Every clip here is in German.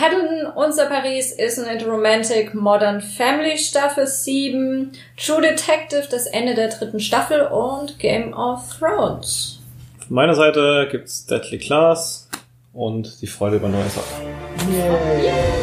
Paddleton, unser Paris, Isn't It Romantic, Modern Family Staffel 7, True Detective, das Ende der dritten Staffel und Game of Thrones. Von meiner Seite gibt's Deadly Class und die Freude über neue Sachen.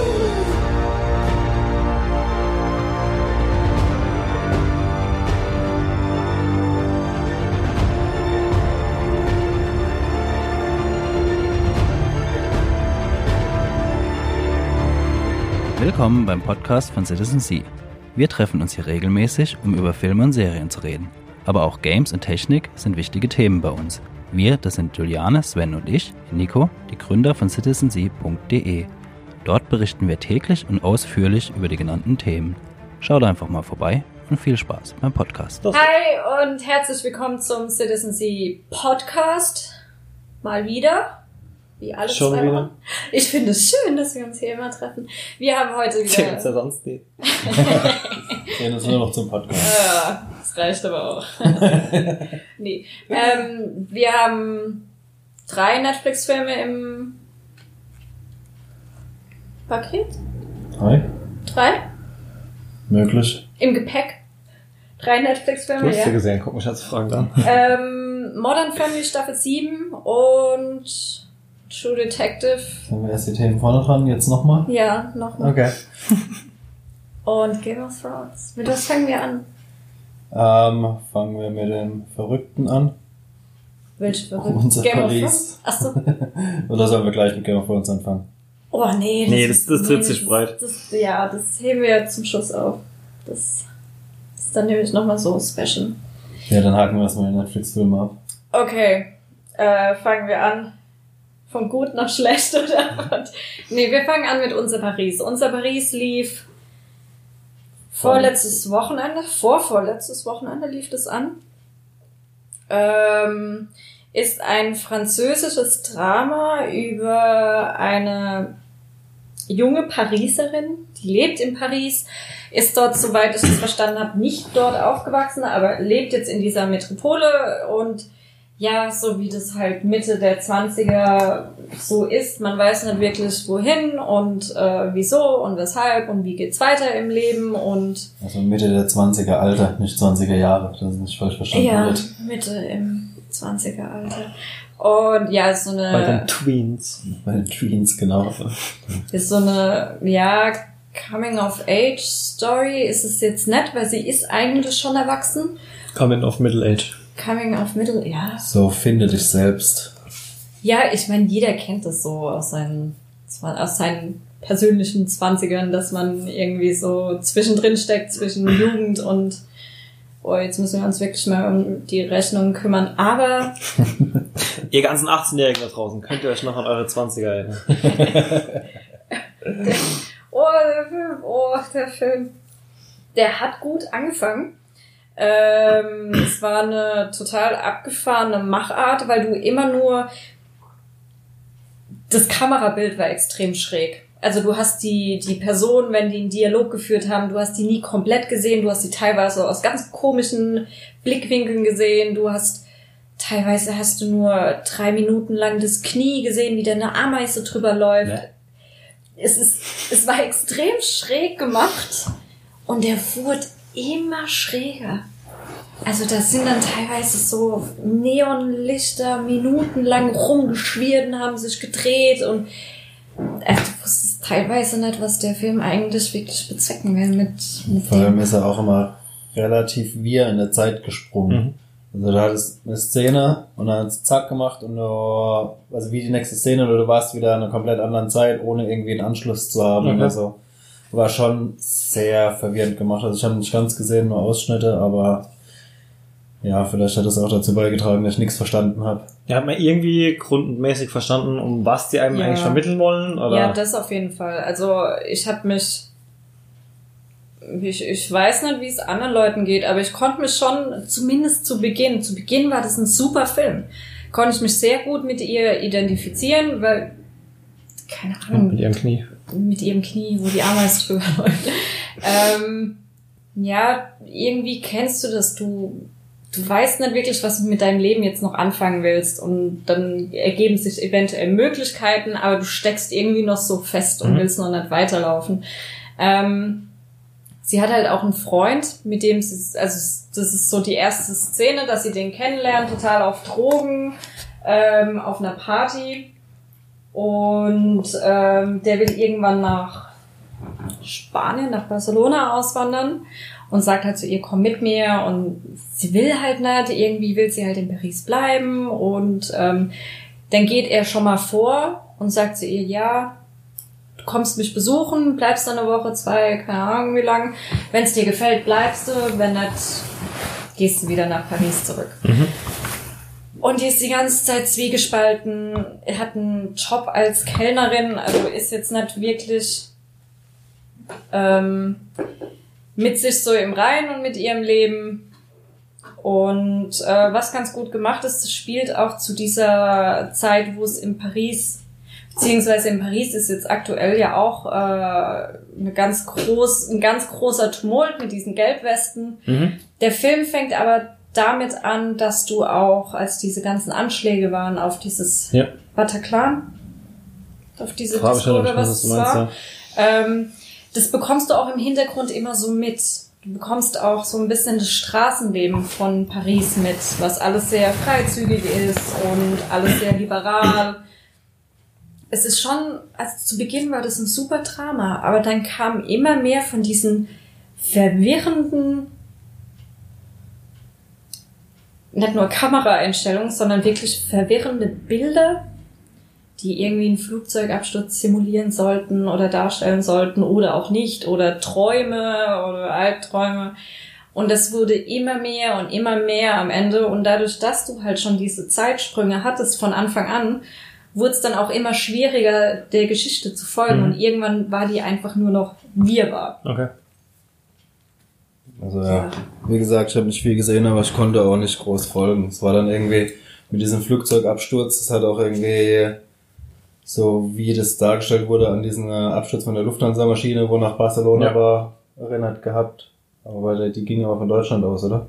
Willkommen beim Podcast von Citizen Sea. Wir treffen uns hier regelmäßig, um über Filme und Serien zu reden. Aber auch Games und Technik sind wichtige Themen bei uns. Wir, das sind Juliane, Sven und ich, Nico, die Gründer von citizensea.de. Dort berichten wir täglich und ausführlich über die genannten Themen. Schaut einfach mal vorbei und viel Spaß beim Podcast. Hi und herzlich willkommen zum Citizen Sea Podcast. Mal wieder. Wie alles Schon zwei wieder? Wochen. Ich finde es schön, dass wir uns hier immer treffen. Wir haben heute wieder. ja sonst nie. Ja, das nur noch zum Podcast. Ja, das reicht aber auch. nee. Ähm, wir haben drei Netflix-Filme im Paket? Hi, Drei? möglich. Im Gepäck? Drei Du Netflix-Filme, hast ja ja. gesehen, guck mich als Fragen an. Ähm, Modern Family Staffel 7 und True Detective. Haben wir erst die Themen vorne dran, jetzt nochmal? Ja, nochmal. Okay. Und Game of Thrones. Mit was fangen wir an? Ähm, fangen wir mit dem Verrückten an. Welche verrückt? Unser Game Paris. of Thrones? Achso. Oder sollen wir gleich mit Game of Thrones anfangen? Oh nee. Nee, das- das tritt sich das- breit. Das, ja, das heben wir zum Schluss auf. Das ist dann nämlich nochmal so special. Ja, dann haken wir erstmal den Netflix-Film ab. Okay, äh, fangen wir an. Von gut nach schlecht oder was? Nee, wir fangen an mit Unser Paris. Unser Paris lief vorletztes Wochenende, vorvorletztes Wochenende lief das an. Ähm, ist ein französisches Drama über eine junge Pariserin, die lebt in Paris, ist dort, soweit ich es verstanden habe, nicht dort aufgewachsen, aber lebt jetzt in dieser Metropole und ja, so wie das halt Mitte der 20er so ist, man weiß nicht wirklich wohin und äh, wieso und weshalb und wie geht's weiter im Leben und Also Mitte der 20er Alter, nicht 20er Jahre, dass es nicht falsch verstanden ja, wird. Mitte im 20er Alter. Und ja, ist so eine Bei den Tweens. Bei den Tweens, genau. ist so eine, ja, Coming-of-Age-Story ist es jetzt nett, weil sie ist eigentlich schon erwachsen. Coming of Middle Age. Coming of Middle, ja. So, finde dich selbst. Ja, ich meine, jeder kennt das so aus seinen, aus seinen persönlichen Zwanzigern, dass man irgendwie so zwischendrin steckt, zwischen Jugend und, oh, jetzt müssen wir uns wirklich mal um die Rechnung kümmern. Aber, Ihr ganzen 18-Jährigen da draußen, könnt ihr euch noch an eure 20er erinnern? oh, der Film, oh, der Film, der hat gut angefangen. Ähm, es war eine total abgefahrene Machart, weil du immer nur das Kamerabild war extrem schräg. Also du hast die, die Person, wenn die einen Dialog geführt haben, du hast die nie komplett gesehen, du hast die teilweise aus ganz komischen Blickwinkeln gesehen, du hast teilweise hast du nur drei Minuten lang das Knie gesehen, wie da eine Ameise drüber läuft. Ne? Es ist, es war extrem schräg gemacht und der wurde immer schräger. Also das sind dann teilweise so Neonlichter minutenlang rumgeschwirrt und haben sich gedreht und äh, du wusstest teilweise nicht, was der Film eigentlich wirklich bezwecken will mit, mit Vor allem ist er auch immer relativ wir in der Zeit gesprungen. Also da hattest eine Szene und dann hat's zack gemacht und du, also wie die nächste Szene, oder du warst wieder in einer komplett anderen Zeit, ohne irgendwie einen Anschluss zu haben Okay. oder so. War schon sehr verwirrend gemacht. Also ich habe nicht ganz gesehen, nur Ausschnitte, aber ja, vielleicht hat es auch dazu beigetragen, dass ich nichts verstanden habe. Ja, hat man irgendwie grundmäßig verstanden, um was die einem Ja. eigentlich vermitteln wollen? Oder? Ja, das auf jeden Fall. Also ich habe mich ich, ich weiß nicht, wie es anderen Leuten geht, aber ich konnte mich schon, zumindest zu Beginn, zu Beginn war das ein super Film, konnte ich mich sehr gut mit ihr identifizieren, weil, keine Ahnung, mit ihrem Knie. Mit ihrem Knie, wo die Ameise drüber läuft. ähm, ja, irgendwie kennst du das, du, du weißt nicht wirklich, was du mit deinem Leben jetzt noch anfangen willst und dann ergeben sich eventuell Möglichkeiten, aber du steckst irgendwie noch so fest und Mhm. willst noch nicht weiterlaufen. Ähm, sie hat halt auch einen Freund, mit dem sie, also das ist so die erste Szene, dass sie den kennenlernt, total auf Drogen, ähm, auf einer Party und ähm, der will irgendwann nach Spanien, nach Barcelona auswandern und sagt halt zu ihr, komm mit mir. Und sie will halt nicht, irgendwie will sie halt in Paris bleiben. Und ähm, dann geht er schon mal vor und sagt zu ihr, ja, du kommst mich besuchen, bleibst dann eine Woche, zwei, keine Ahnung wie lang. Wenn es dir gefällt, bleibst du, wenn nicht, gehst du wieder nach Paris zurück. Und die ist die ganze Zeit zwiegespalten, hat einen Job als Kellnerin, also ist jetzt nicht wirklich ähm, mit sich so im Rein und mit ihrem Leben. Und äh, was ganz gut gemacht ist, das spielt auch zu dieser Zeit, wo es in Paris, beziehungsweise in Paris ist jetzt aktuell ja auch äh, eine ganz groß, ein ganz großer Tumult mit diesen Gelbwesten. Mhm. Der Film fängt aber damit an, dass du auch, als diese ganzen Anschläge waren auf dieses Ja. Bataclan, auf diese Frage Disco oder was es war, ja. ähm, das bekommst du auch im Hintergrund immer so mit. Du bekommst auch so ein bisschen das Straßenleben von Paris mit, was alles sehr freizügig ist und alles sehr liberal. Es ist schon, also zu Beginn war das ein super Drama, aber dann kam immer mehr von diesen verwirrenden, nicht nur Kameraeinstellungen, sondern wirklich verwirrende Bilder, die irgendwie einen Flugzeugabsturz simulieren sollten oder darstellen sollten oder auch nicht oder Träume oder Albträume. Und das wurde immer mehr und immer mehr am Ende. Und dadurch, dass du halt schon diese Zeitsprünge hattest von Anfang an, wurde es dann auch immer schwieriger, der Geschichte zu folgen. Mhm. Und irgendwann war die einfach nur noch wirrwarr. Okay. Also ja, wie gesagt, ich habe nicht viel gesehen, aber ich konnte auch nicht groß folgen. Es war dann irgendwie mit diesem Flugzeugabsturz, das hat auch irgendwie so wie das dargestellt wurde an diesen äh, Absturz von der Lufthansa-Maschine, wo nach Barcelona Ja. war, erinnert gehabt. Aber weil die ging aber von Deutschland aus, oder?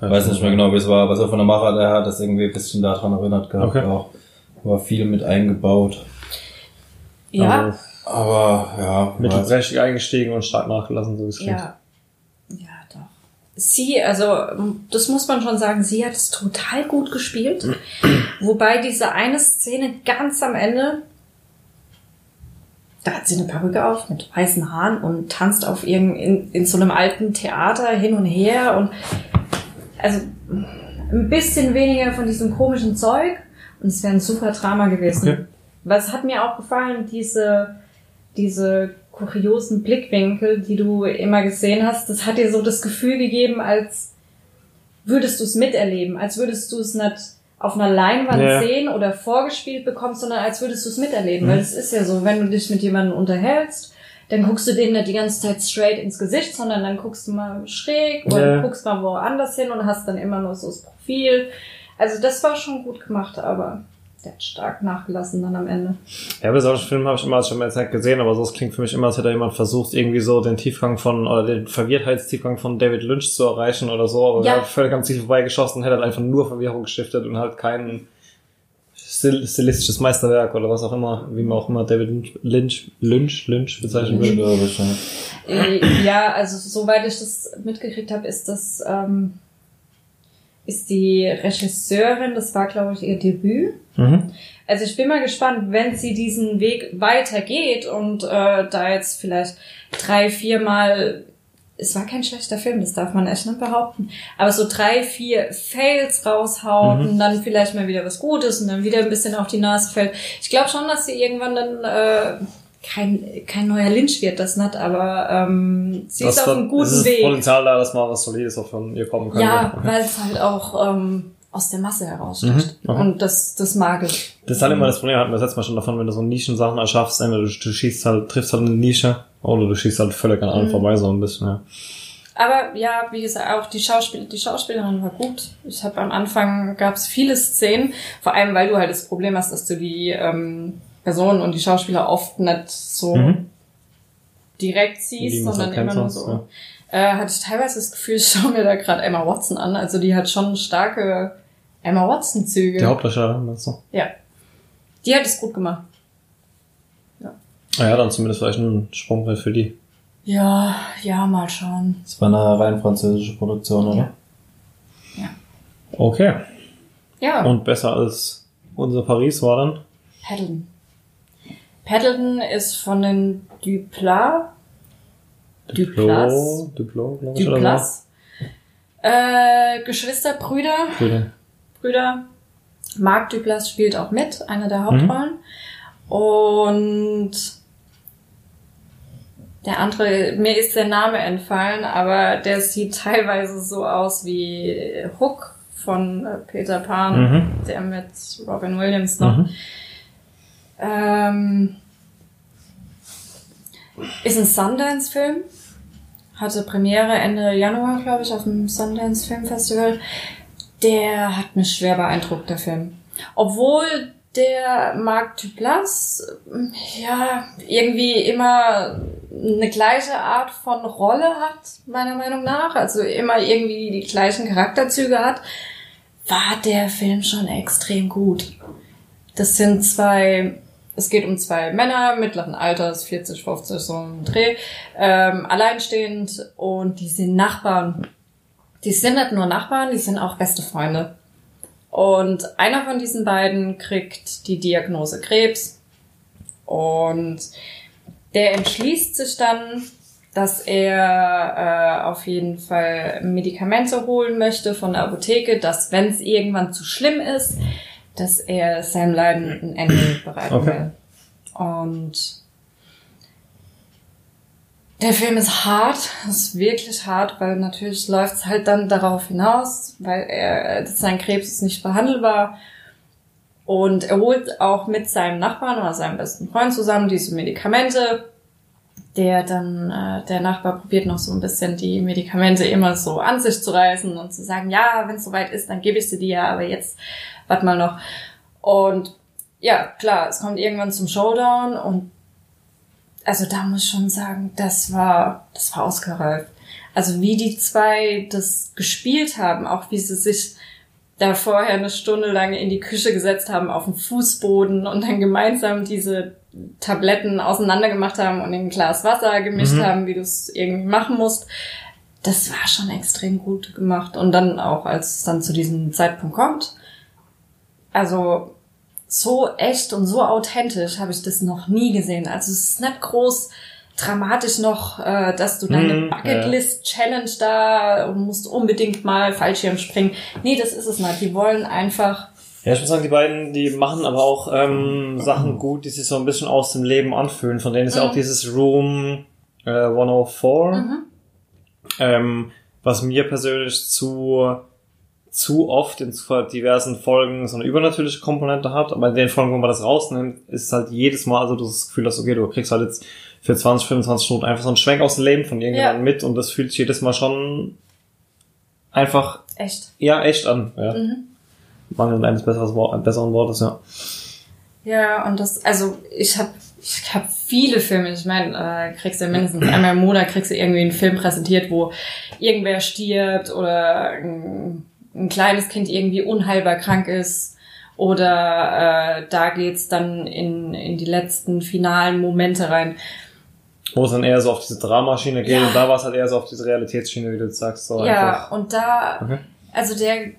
Ich weiß nicht mehr genau, wie es war, aber so von der Machart her hat das irgendwie ein bisschen daran erinnert gehabt Okay. auch. War viel mit eingebaut. Ja, Also, Aber ja, mittelprächtig eingestiegen und stark nachgelassen, so wie es klingt. Ja. Ja. Sie, also, das muss man schon sagen, sie hat es total gut gespielt. Wobei diese eine Szene ganz am Ende, da hat sie eine Perücke auf mit weißen Haaren und tanzt auf irgend, in, in so einem alten Theater hin und her und, also, ein bisschen weniger von diesem komischen Zeug und es wäre ein super Drama gewesen. Okay. Was hat mir auch gefallen, diese, diese kuriosen Blickwinkel, die du immer gesehen hast, das hat dir so das Gefühl gegeben, als würdest du es miterleben, als würdest du es nicht auf einer Leinwand Ja. sehen oder vorgespielt bekommst, sondern als würdest du es miterleben. Mhm. Weil es ist ja so, wenn du dich mit jemandem unterhältst, dann guckst du denen nicht die ganze Zeit straight ins Gesicht, sondern dann guckst du mal schräg oder Ja. guckst mal woanders hin und hast dann immer nur so das Profil. Also das war schon gut gemacht, aber der hat stark nachgelassen dann am Ende. Ja, bei solchen Filmen habe ich immer schon mal Zeit gesehen, aber so es klingt für mich immer, als hätte jemand versucht, irgendwie so den Tiefgang von, oder den Verwirrtheitstiefgang von David Lynch zu erreichen oder so, aber Ja. er hat völlig am Ziel vorbeigeschossen und hätte halt einfach nur Verwirrung gestiftet und halt kein stil stilistisches Meisterwerk oder was auch immer, wie man auch immer David Lynch, Lynch, Lynch, Lynch bezeichnen ja. Äh, Ja, also soweit ich das mitgekriegt habe, ist das ähm, ist die Regisseurin, das war glaube ich ihr Debüt. Mhm. Also ich bin mal gespannt, wenn sie diesen Weg weitergeht und äh, da jetzt vielleicht drei, viermal, es war kein schlechter Film, das darf man echt nicht behaupten, aber so drei, vier Fails raushaut Mhm. und dann vielleicht mal wieder was Gutes und dann wieder ein bisschen auf die Nase fällt. Ich glaube schon, dass sie irgendwann dann äh, kein, kein neuer Lynch wird, das nicht, aber ähm, sie ist Das auf wird- einem guten ist Weg. Potenzial da, dass mal was Solides auch von ihr kommen kann. Ja, weil es halt auch ähm, aus der Masse heraussticht. Mhm, okay. Und das, das mag ich. Das ist halt immer das Problem, hatten wir das letzte Mal schon davon, wenn du so Nischensachen erschaffst, entweder du, du schießt halt, triffst halt eine Nische, oder du schießt halt völlig an allen Mhm. vorbei, so ein bisschen, ja. Aber ja, wie gesagt, auch die, Schauspiel die Schauspielerin war gut. Ich habe am Anfang gab es viele Szenen, vor allem weil du halt das Problem hast, dass du die ähm, Personen und die Schauspieler oft nicht so Mhm. direkt siehst, sondern immer nur so. Äh, hatte ich teilweise das Gefühl, ich schaue mir da gerade Emma Watson an. Also die hat schon starke Emma Watson-Züge. Die Hauptdarstellerin, meinst du? Ja. Die hat es gut gemacht. Naja, dann zumindest vielleicht ein Sprungbrett für die. Ja, ja, mal schauen. Das war eine rein französische Produktion, oder? Okay. Ja, Und besser als unser Paris war dann? Paddleton. Paddleton ist von den Duplas. Duplas. Duplo, glaube ich, Duplas. Äh, Geschwister, Brüder. Brüder. Brüder. Marc Duplas spielt auch mit, einer der Hauptrollen. Und der andere, mir ist der Name entfallen, aber der sieht teilweise so aus wie Hook von äh, Peter Pan, Mhm. der mit Robin Williams noch. Mhm. Ähm, ist ein Sundance-Film. Hatte Premiere Ende Januar, glaube ich, auf dem Sundance Film Festival. Der hat mich schwer beeindruckt, der Film. Obwohl der Marc Duplass, ja, irgendwie immer eine gleiche Art von Rolle hat, meiner Meinung nach. Also immer irgendwie die gleichen Charakterzüge hat, war der Film schon extrem gut. Das sind zwei, es geht um zwei Männer mittleren Alters, 40, 50, so ein Dreh, ähm, alleinstehend und die sind Nachbarn. Die sind nicht nur Nachbarn, die sind auch beste Freunde. Und einer von diesen beiden kriegt die Diagnose Krebs und der entschließt sich dann, dass er äh, auf jeden Fall Medikamente holen möchte von der Apotheke, dass wenn es irgendwann zu schlimm ist, dass er seinem Leiden ein Ende bereiten Okay. will. Und der Film ist hart, ist wirklich hart, weil natürlich läuft es halt dann darauf hinaus, weil er sein Krebs ist nicht behandelbar. Und er holt auch mit seinem Nachbarn oder seinem besten Freund zusammen diese Medikamente. Der dann, äh, der Nachbar probiert noch so ein bisschen die Medikamente immer so an sich zu reißen und zu sagen, ja, wenn es soweit ist, dann gebe ich sie dir, aber jetzt warte mal noch. Und ja, klar, es kommt irgendwann zum Showdown und also da muss ich schon sagen, das war, das war ausgereift. Also wie die zwei das gespielt haben, auch wie sie sich da vorher eine Stunde lang in die Küche gesetzt haben auf den Fußboden und dann gemeinsam diese Tabletten auseinander gemacht haben und in ein Glas Wasser gemischt Mhm. haben, wie du es irgendwie machen musst. Das war schon extrem gut gemacht. Und dann auch, als es dann zu diesem Zeitpunkt kommt, also so echt und so authentisch habe ich das noch nie gesehen. Also es ist nicht groß dramatisch noch, äh, dass du deine Mhm, Bucketlist-Challenge da und musst unbedingt mal Fallschirm springen. Nee, das ist es nicht. Die wollen einfach, Ja, ich muss sagen, die beiden, die machen aber auch ähm, Sachen gut, die sich so ein bisschen aus dem Leben anfühlen. Von denen ist ja auch dieses Room äh, 104, ähm, was mir persönlich zu zu oft in diversen Folgen so eine übernatürliche Komponente hat, aber in den Folgen, wo man das rausnimmt, ist halt jedes Mal, also du das Gefühl hast, okay, du kriegst halt jetzt für 20, 25 Minuten einfach so einen Schwenk aus dem Leben von irgendjemandem mit und das fühlt sich jedes Mal schon einfach, echt. ja, echt an, ja. Mangel eines Wort, besseren Wortes, ja. Ja, und das, also ich habe ich hab viele Filme, ich meine, äh, kriegst du mindestens einmal im Monat kriegst du irgendwie einen Film präsentiert, wo irgendwer stirbt oder ein, ein kleines Kind irgendwie unheilbar krank ist. Oder äh, da geht's dann in, in die letzten finalen Momente rein. Wo es dann eher so auf diese Dramaschiene geht Ja. und da war es halt eher so auf diese Realitätsschiene, wie du sagst. So ja, einfach. und da, Okay. also der,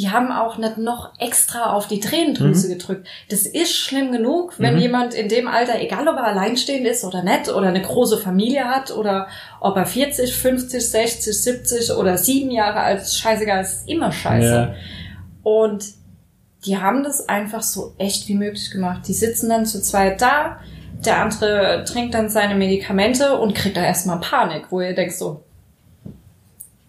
die haben auch nicht noch extra auf die Tränendrüse Mhm. gedrückt. Das ist schlimm genug, wenn Mhm. jemand in dem Alter, egal ob er alleinstehend ist oder nicht, oder eine große Familie hat, oder ob er 40, 50, 60, 70 oder sieben Jahre alt ist, scheißegal, ist immer scheiße. Ja. Und die haben das einfach so echt wie möglich gemacht. Die sitzen dann zu zweit da, der andere trinkt dann seine Medikamente und kriegt da erstmal Panik, wo ihr denkt so,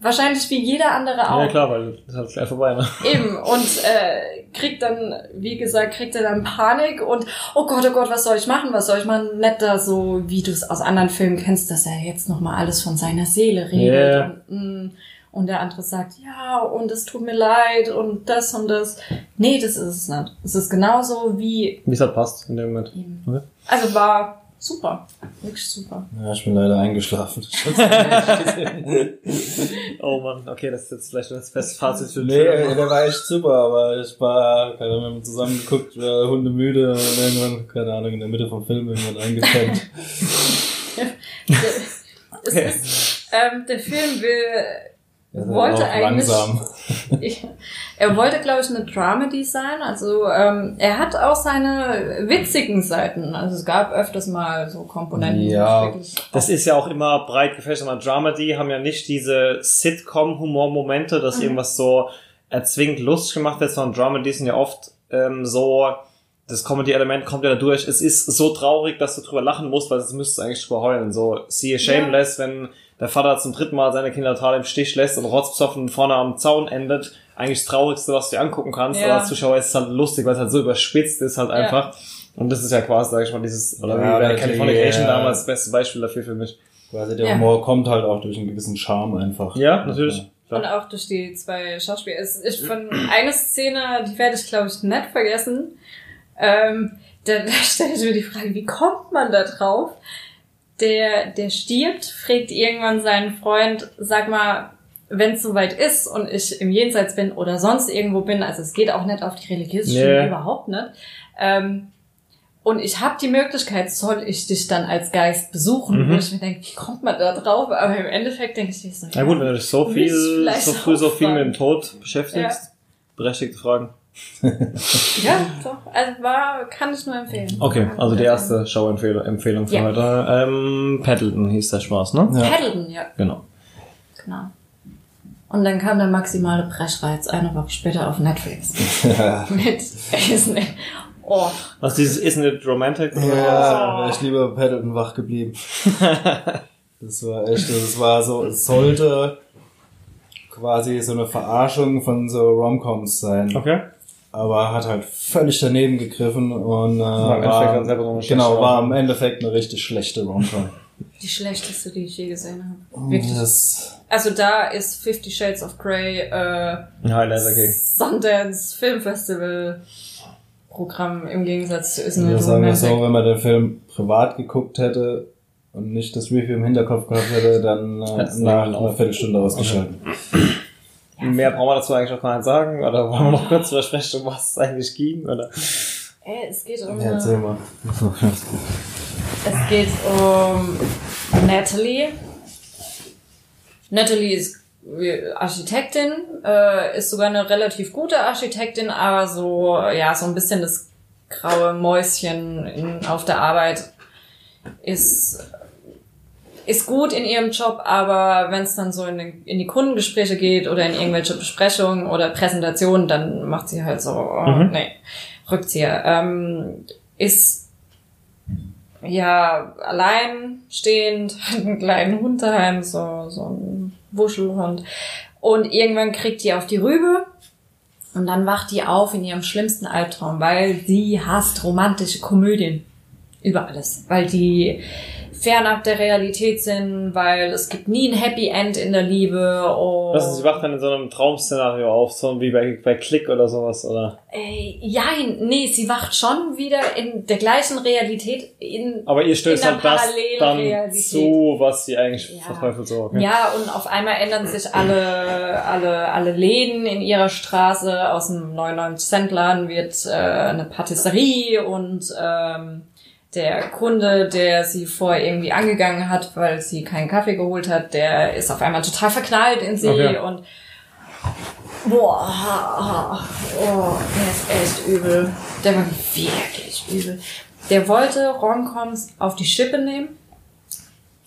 wahrscheinlich wie jeder andere auch. ja, klar, weil das ist halt gleich vorbei, ne? Eben, und äh, kriegt dann, wie gesagt, kriegt er dann Panik und oh Gott, oh Gott, was soll ich machen, was soll ich machen? Nicht da so, wie du es aus anderen Filmen kennst, dass er jetzt nochmal alles von seiner Seele redet. Yeah. Und, mm, und der andere sagt, ja, und es tut mir leid und das und das. Nee, das ist es nicht. Es ist genauso wie Wie es halt passt in dem Moment. Okay. Also war super. Wirklich super. Ja, ich bin leider eingeschlafen. oh Mann, okay, das ist jetzt vielleicht das beste Fazit für den nee, Film. der war echt super, aber ich war, keine Ahnung, wir haben zusammen geguckt, war hundemüde und irgendwann, keine Ahnung, in der Mitte vom Film irgendwann eingepennt. es ist, ähm, der Film will wollte eigentlich- langsam. Ich, er wollte, glaube ich, eine Dramedy sein. Also ähm, er hat auch seine witzigen Seiten. Also es gab öfters mal so Komponenten. die Ja. wirklich Das ist ja auch immer breit gefächert. Aber Dramedy haben ja nicht diese Sitcom-Humor-Momente, dass Mhm. irgendwas so erzwingend lustig gemacht wird, sondern Dramedy sind ja oft ähm, so, das Comedy-Element kommt ja dadurch, es ist so traurig, dass du drüber lachen musst, weil es müsstest du eigentlich drüber heulen. So, siehe Shameless, wenn der Vater zum dritten Mal seine Kinder total im Stich lässt und rotzbesoffen vorne am Zaun endet. Eigentlich das Traurigste, was du dir angucken kannst, Ja. aber als Zuschauer ist es halt lustig, weil es halt so überspitzt ist halt Ja. einfach. Und das ist ja quasi, sag ich mal, dieses, oder Ja, wie bei Californication äh, damals das beste Beispiel dafür für mich. Quasi der Ja. Humor kommt halt auch durch einen gewissen Charme einfach. Ja, natürlich. Und auch durch die zwei Schauspieler. Es ist von einer Szene, die werde ich, glaube ich, nicht vergessen. Ähm, da, da stelle ich mir die Frage, wie kommt man da drauf? Der, der stirbt, fragt irgendwann seinen Freund, sag mal, wenn es soweit ist und ich im Jenseits bin oder sonst irgendwo bin, also es geht auch nicht auf die religiöse Nee. Überhaupt nicht. Ähm, und ich habe die Möglichkeit, soll ich dich dann als Geist besuchen? Mhm. Wo ich mir denke, wie kommt man da drauf? Aber im Endeffekt denke ich, so, Na gut, wenn du dich so viel, so früh so viel mit dem Tod beschäftigst, berechtigte Fragen. Ja, doch. Also war, kann ich nur empfehlen. Okay, Kann also die erste Schauempfehlung Empfehlung für Ja. heute. Ähm, Paddleton hieß der Spaß, ne? Ja. Paddleton, ja, Genau. genau. Und dann kam der maximale Brechreiz eine Woche später auf Netflix. Mit Disney. Oh, Was dieses Isn't It Romantic? Ja, wäre ich lieber Paddleton wach geblieben. Das war echt, das war so, es sollte quasi so eine Verarschung von so Romcoms sein. Okay. Aber hat halt völlig daneben gegriffen und äh, War im Endeffekt dann selber so eine genau, war im Endeffekt eine richtig schlechte Romcom. die schlechteste, die ich je gesehen habe. Wirklich. Das, Also da ist Fifty Shades of Grey, äh, Highlight, okay. Sundance Film Festival Programm im Gegensatz zu Isn't wir It sagen wir so, wenn man den Film privat geguckt hätte und nicht das Review im Hinterkopf gehabt hätte, dann äh, nach einer Viertelstunde ausgeschaltet. Mehr brauchen wir dazu eigentlich auch gar nicht sagen, oder wollen wir noch kurz drüber sprechen, um was es eigentlich ging, oder? Äh, es geht um Ja, erzähl mal. es geht um Natalie. Natalie ist Architektin, äh, ist sogar eine relativ gute Architektin, aber so, ja, so ein bisschen das graue Mäuschen in, auf der Arbeit ist, ist gut in ihrem Job, aber wenn es dann so in, den, in die Kundengespräche geht oder in irgendwelche Besprechungen oder Präsentationen, dann macht sie halt so, oh, Mhm. nee, Rückzieher. Ähm, ist ja alleinstehend, hat einen kleinen Hund daheim, so, so ein Wuschelhund. Und irgendwann kriegt die auf die Rübe und dann wacht die auf in ihrem schlimmsten Albtraum, weil sie hasst romantische Komödien über alles, weil die fernab der Realität sind, weil es gibt nie ein Happy End in der Liebe. Und Also sie wacht dann in so einem Traumszenario auf, so wie bei, bei Click oder sowas, oder? Ey, ja, nee, sie wacht schon wieder in der gleichen Realität in Aber ihr stößt halt das dann Parallelrealität. zu, was sie eigentlich Ja. verteufelt so. Okay. Ja, und auf einmal ändern sich alle, alle, alle Läden in ihrer Straße. Aus dem 99-Cent-Laden wird äh, eine Patisserie und ähm, der Kunde, der sie vorher irgendwie angegangen hat, weil sie keinen Kaffee geholt hat, der ist auf einmal total verknallt in sie Okay. und boah, oh, der ist echt übel. Der war wirklich übel. Der wollte Romcoms auf die Schippe nehmen.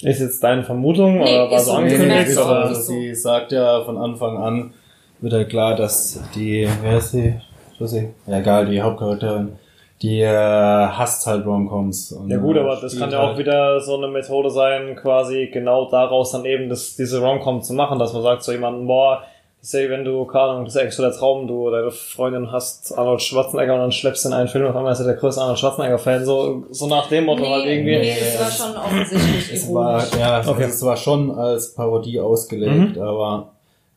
Ist jetzt deine Vermutung Nee, oder war so angekündigt? aber sie sagt ja von Anfang an, wird halt klar, dass die, wer ist sie? Nicht. Ja, egal, die Hauptcharakterin, die äh, hasst halt Romcoms. und, Ja gut, äh, aber das spielt kann ja auch halt- wieder so eine Methode sein, quasi genau daraus dann eben das, diese Romcom zu machen, dass man sagt zu jemandem, boah, say, wenn du, keine Ahnung, das ist eigentlich so der Traum, du deine Freundin hast Arnold Schwarzenegger und dann schleppst du in einen Film, auf einmal ist er der größte Arnold Schwarzenegger-Fan, so, so nach dem Motto halt irgendwie. nee, es war schon offensichtlich Es war, ja, Okay. also es war schon als Parodie ausgelegt, aber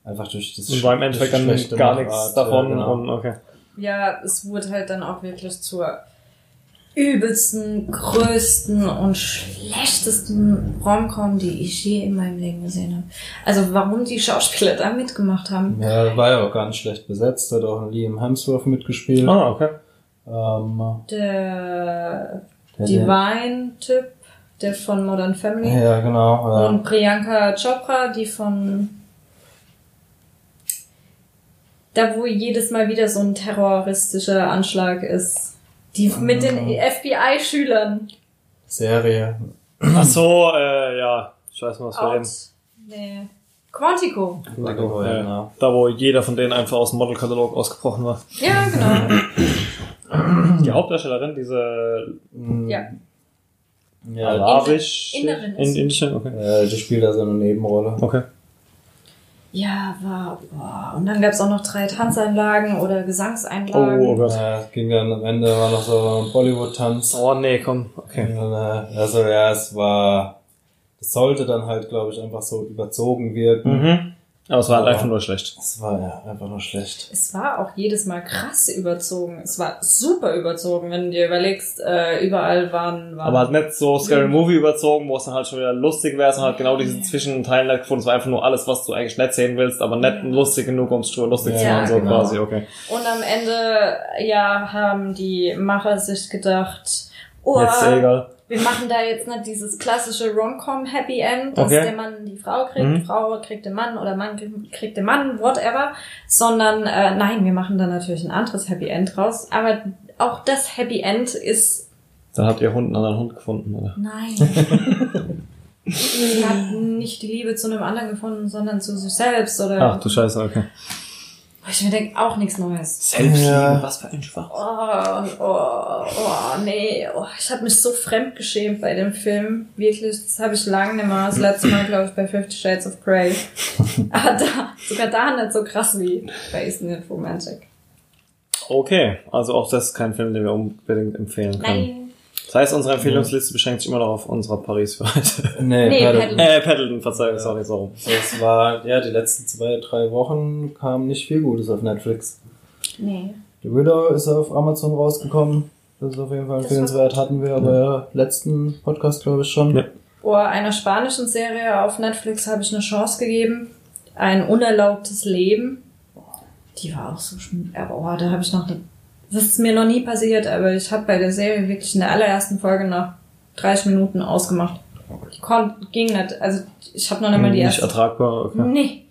einfach durch das Und war im Endeffekt dann gar nichts davon ja, genau. und okay. Ja, es wurde halt dann auch wirklich zur übelsten, größten und schlechtesten Romcom, die ich je in meinem Leben gesehen habe. Also warum die Schauspieler da mitgemacht haben. Ja, war ja auch gar nicht schlecht besetzt, hat auch Liam Hemsworth mitgespielt. Ah, okay. Ähm, Der der- Divine-Typ, der von Modern Family. Ja, genau. Ja. Und Priyanka Chopra, die von da wo jedes Mal wieder so ein terroristischer Anschlag ist. Die mit den FBI-Schülern. Serie. Ach so, äh, ja. Ich weiß mal, was wir reden. Nee. Quantico. Ja, Ja, genau. Da, wo jeder von denen einfach aus dem Modelkatalog ausgebrochen war. Ja, genau. Die Hauptdarstellerin, diese Mhm. Ja. Ja, Arabisch. Inderin. Indische, okay. äh, die spielt da so eine Nebenrolle. Okay. Ja, war. Boah. Und dann gab's auch noch drei Tanzeinlagen oder Gesangseinlagen. Oh, oh Gott. Ja, es ging dann am Ende war noch so ein Bollywood-Tanz. Oh nee, komm. Okay. Und, äh, Also ja, es war, es sollte dann halt, glaube ich, einfach so überzogen wirken. Mhm. Aber es war halt Aber- einfach nur schlecht. Es war ja einfach nur schlecht. Es war auch jedes Mal krass überzogen. Es war super überzogen, wenn du dir überlegst, äh, überall waren, waren Aber halt nicht so Scary Movie überzogen, wo es dann halt schon wieder lustig wäre, sondern halt genau diese Zwischenteilen halt gefunden. Es war einfach nur alles, was du eigentlich nicht sehen willst, aber nicht lustig genug, um es schon lustig zu Ja, machen, so genau. quasi, okay. Und am Ende, ja, haben die Macher sich gedacht, oh, Jetzt ist eh egal. Wir machen da jetzt nicht dieses klassische Rom-Com Happy End, dass Okay. der Mann die Frau kriegt, Mhm. Frau kriegt den Mann oder Mann kriegt- den Mann, whatever, sondern äh, nein, wir machen da natürlich ein anderes Happy End draus. Aber auch das Happy End ist Dann habt ihr Hund einen anderen Hund gefunden, oder? nein. Sie hat nicht die Liebe zu einem anderen gefunden, sondern zu sich selbst oder Ach du Scheiße, okay. Ich mir denke, auch nichts Neues. Selbstliebe, Ja. was für ein Schwach. Oh, oh, oh, nee. Oh, ich habe mich so fremdgeschämt bei dem Film. Wirklich, das habe ich lange nicht mehr. Das letzte Mal, glaube ich, bei Fifty Shades of Grey. Aber da, sogar da nicht so krass wie bei Isn't It Romantic. Okay, also auch das ist kein Film, den wir unbedingt empfehlen können. Nein. Das heißt, unsere Empfehlungsliste beschränkt sich immer noch auf unserer Paris für heute. Nee, Nee, Paddle- Paddle. äh, Paddleton, Verzeihung, sorry, so rum. Also es war, ja, die letzten zwei, drei Wochen kam nicht viel Gutes auf Netflix. Nee. The Widow ist auf Amazon rausgekommen. Das ist auf jeden Fall Das empfehlenswert. Hatten wir aber ja letzten Podcast, glaube ich, schon. Ja. Boah, einer spanischen Serie auf Netflix habe ich eine Chance gegeben. Ein unerlaubtes Leben. Die war auch so schlimm. Aber oh, da habe ich noch... Das ist mir noch nie passiert, aber ich habe bei der Serie wirklich in der allerersten Folge nach 30 Minuten ausgemacht. Die kon ging nicht. Also ich habe noch nicht mal die Nicht erste... ertragbar, okay. Nee.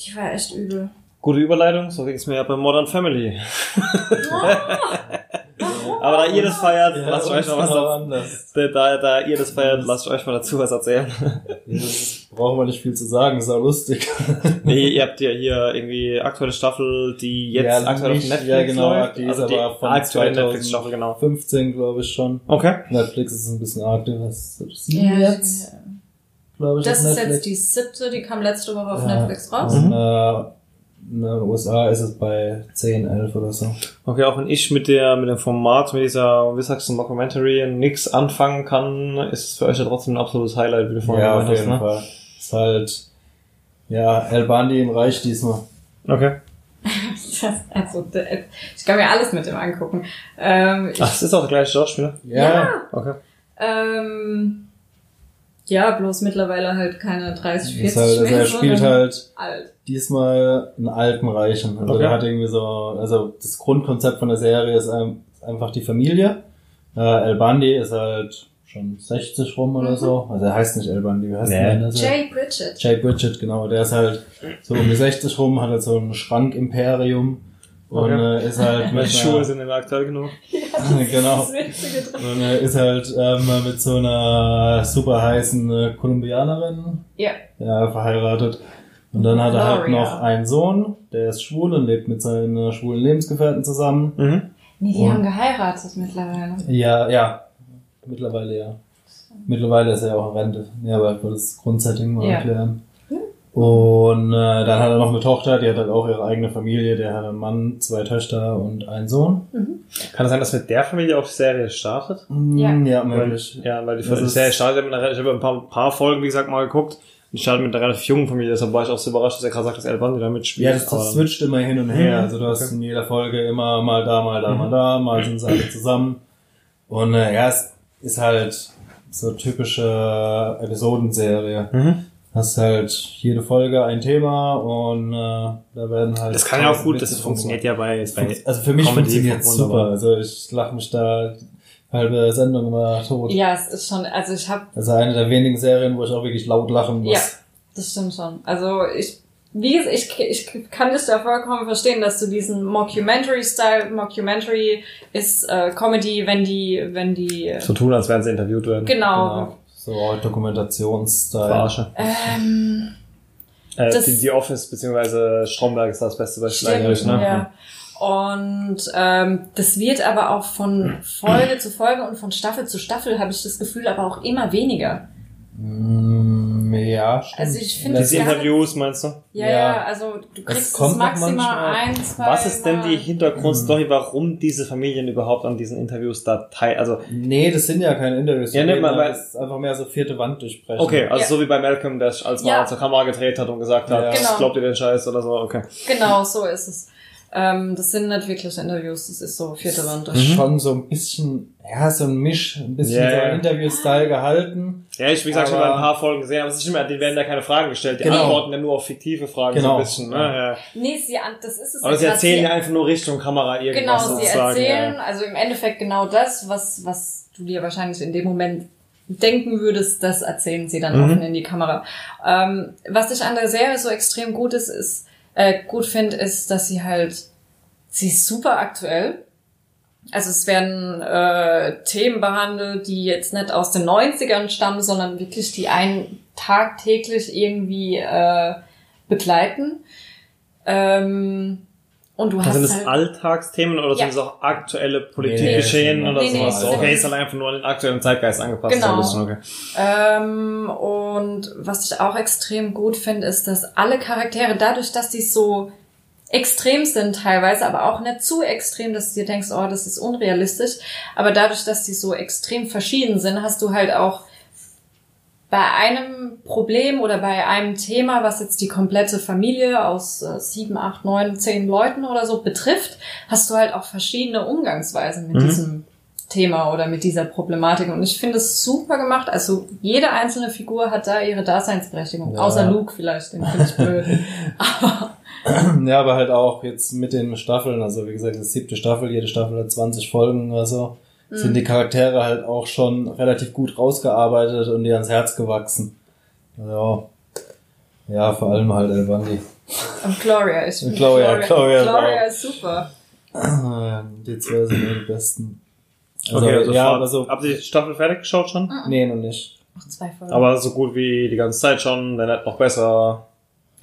Die war echt übel. Gute Überleitung, so ging es mir ja bei Modern Family. Aber da ihr das feiert, Ja, lasst euch noch was dazu. anders. Da, da, ihr das feiert, lasst euch mal dazu was erzählen. Das brauchen wir nicht viel zu sagen, ist auch lustig. nee, ihr habt ja hier irgendwie aktuelle Staffel, die jetzt Ja, aktuell auf nicht- Netflix ja, genau, läuft. die ist also die aber von aktuelle 2000 Netflix-Staffel, genau. 15, glaube ich schon. Okay. Netflix ist ein bisschen arg, was sieben Ja, jetzt, glaube ich, das auf ist Netflix. jetzt die siebte, die kam letzte Woche auf Ja. Netflix raus. Und, äh, in den USA ist es bei 10, 11 oder so. Okay, auch wenn ich mit der, mit dem Format, mit dieser, wie sagst du, Mockumentary nix anfangen kann, ist es für euch ja trotzdem ein absolutes Highlight, wie du vorhin Ja, auf gemeint jeden hast, ne? Fall. Ist halt, ja, El Bandi im Reich diesmal. Okay. Das, also, ich kann mir alles mit dem angucken. Ähm, Ach, es ist auch der gleiche Schauspieler? Ja. Okay. ähm, ja, bloß mittlerweile halt keine 30, 40 Ist halt, also mehr, er spielt halt alt. diesmal einen alten Reichen. Also Okay. der hat irgendwie so, also das Grundkonzept von der Serie ist ein- ist einfach die Familie. Äh, El Bandi ist halt schon 60 rum oder Mhm. so. Also er heißt nicht El Bandi, wie heißt Nee. der ist- Jay Bridget. Jay Bridget, genau. Der ist halt so um die 60 rum, hat halt so ein Schrankimperium und Okay. äh, ist halt mit Welche Schuhe sind denn aktuell genug? genau. Witzige dran. Und er ist halt ähm, mit so einer super heißen äh, Kolumbianerin Ja. ja, verheiratet. Und dann hat er halt noch einen Sohn, der ist schwul und lebt mit seinen äh, schwulen Lebensgefährten zusammen. Mhm. Nee, die Und- haben geheiratet mittlerweile. Ja, ja. Mittlerweile ja. Mittlerweile ist er auch in Rente. Ja, aber ich wollte das Grundsetting mal Ja. erklären. Und äh, dann hat er noch eine Tochter, die hat halt auch ihre eigene Familie. Der hat einen Mann, zwei Töchter und einen Sohn. Kann es sein, dass mit der Familie auch die Serie startet? Ja. Mm, Ja, Weil, möglich. ja, weil die, die Serie startet ja mit einer, ich habe ein paar, paar Folgen, wie gesagt, mal geguckt. Und startet mit einer relativ jungen Familie, deshalb war ich auch so überrascht, dass er gerade sagt, dass El Bandi da mitspielt. Ja, das, das switcht immer hin und her. Mhm. Also du hast Okay. in jeder Folge immer mal da, mal da, mal da, mal sind sie alle zusammen. Und äh, ja, es ist halt so typische Episodenserie. Mhm. Hast halt jede Folge ein Thema und äh, da werden halt. Das kann ja auch gut, das funktioniert ja bei, bei Also für mich Comedy funktioniert es wunderbar. super. Also ich lache mich da halbe Sendung immer tot. Ja, es ist schon, also ich habe, Also eine der wenigen Serien, wo ich auch wirklich laut lachen muss. ja, das stimmt schon. Also ich, wie ich, ich kann dich da vollkommen verstehen, dass du diesen Mockumentary-Style, Mockumentary ist äh, Comedy, wenn die, wenn die, äh, so tun, als wären sie interviewt werden. genau, Genau. So Dokumentationsstil. Verarsche. ähm, Äh, Das- die, die Office beziehungsweise Stromberg ist das beste Beispiel Stimmt, eigentlich, ne? ja. Und ähm, das wird aber auch von Folge zu Folge und von Staffel zu Staffel, habe ich das Gefühl, aber auch immer weniger. Mm, ja, stimmt. Also ich finde Diese Interviews, meinst du? Ja, Ja. ja, also du Es kriegst es kommt noch maximal ein, zwei Was ist denn die. Hintergrundstory, warum diese Familien überhaupt an diesen Interviews da teil, also, Nee, das sind ja keine Interviews. Ja, ne, man- das ist einfach mehr so vierte Wand durchbrechen. okay, also Ja. so wie bei Malcolm, der als man Ja. zur Kamera gedreht hat und gesagt hat, Ja. Genau. glaubt ihr den Scheiß oder so, okay. Genau, so ist es. Ähm, das sind nicht wirklich Interviews, das ist so vierte Wand. Das ist schon so ein bisschen, ja, so ein Misch, ein bisschen Ja, so ein Interview-Style gehalten. Ja, ich, wie gesagt, schon mal ein paar Folgen gesehen, aber es ist immer, die werden da keine Fragen gestellt, die Genau. antworten ja nur auf fiktive Fragen so Genau. ein bisschen, ne? Ja. Nee, sie, das ist es. Aber sie erzählen ja einfach nur Richtung Kamera Genau, irgendwas sie sozusagen. erzählen, ja. also im Endeffekt genau das, was, was du dir wahrscheinlich in dem Moment denken würdest, das erzählen sie dann Mhm. offen in die Kamera. Ähm, was ich an der Serie so extrem gut ist, ist, äh, gut finde, ist, dass sie halt, sie ist super aktuell. Also es werden äh, Themen behandelt, die jetzt nicht aus den 90ern stammen, sondern wirklich die einen tagtäglich irgendwie äh, begleiten. Ähm, und du Also hast sind das halt, Alltagsthemen oder Ja. sind es auch aktuelle Nee, Politikgeschehen nee, oder nee, sowas? nee, okay, nee. ist dann einfach nur an den aktuellen Zeitgeist angepasst. Genau. ein bisschen, okay. Ähm, und was ich auch extrem gut finde, ist, dass alle Charaktere, dadurch, dass die so extrem sind teilweise, aber auch nicht zu extrem, dass du dir denkst, oh, das ist unrealistisch. Aber dadurch, dass die so extrem verschieden sind, hast du halt auch bei einem Problem oder bei einem Thema, was jetzt die komplette Familie aus äh, sieben, acht, neun, zehn Leuten oder so betrifft, hast du halt auch verschiedene Umgangsweisen mit Mhm. diesem Thema oder mit dieser Problematik. Und ich finde es super gemacht. Also jede einzelne Figur hat da ihre Daseinsberechtigung. Ja. Außer Luke vielleicht, den finde ich blöd. Aber Ja, aber halt auch jetzt mit den Staffeln, also wie gesagt, das siebte Staffel, jede Staffel hat 20 Folgen oder so, sind Mhm. die Charaktere halt auch schon relativ gut rausgearbeitet und dir ans Herz gewachsen. Ja, ja vor allem halt El Bundy. und Gloria, ich finde Gloria, Gloria ist Gloria auch- ist super. Die zwei sind nur die besten. Also, okay, also ja, aber so, Habt ihr die Staffel fertig geschaut schon? nee, noch nicht. Noch zwei Folgen. Aber so gut wie die ganze Zeit schon, dann nicht noch besser.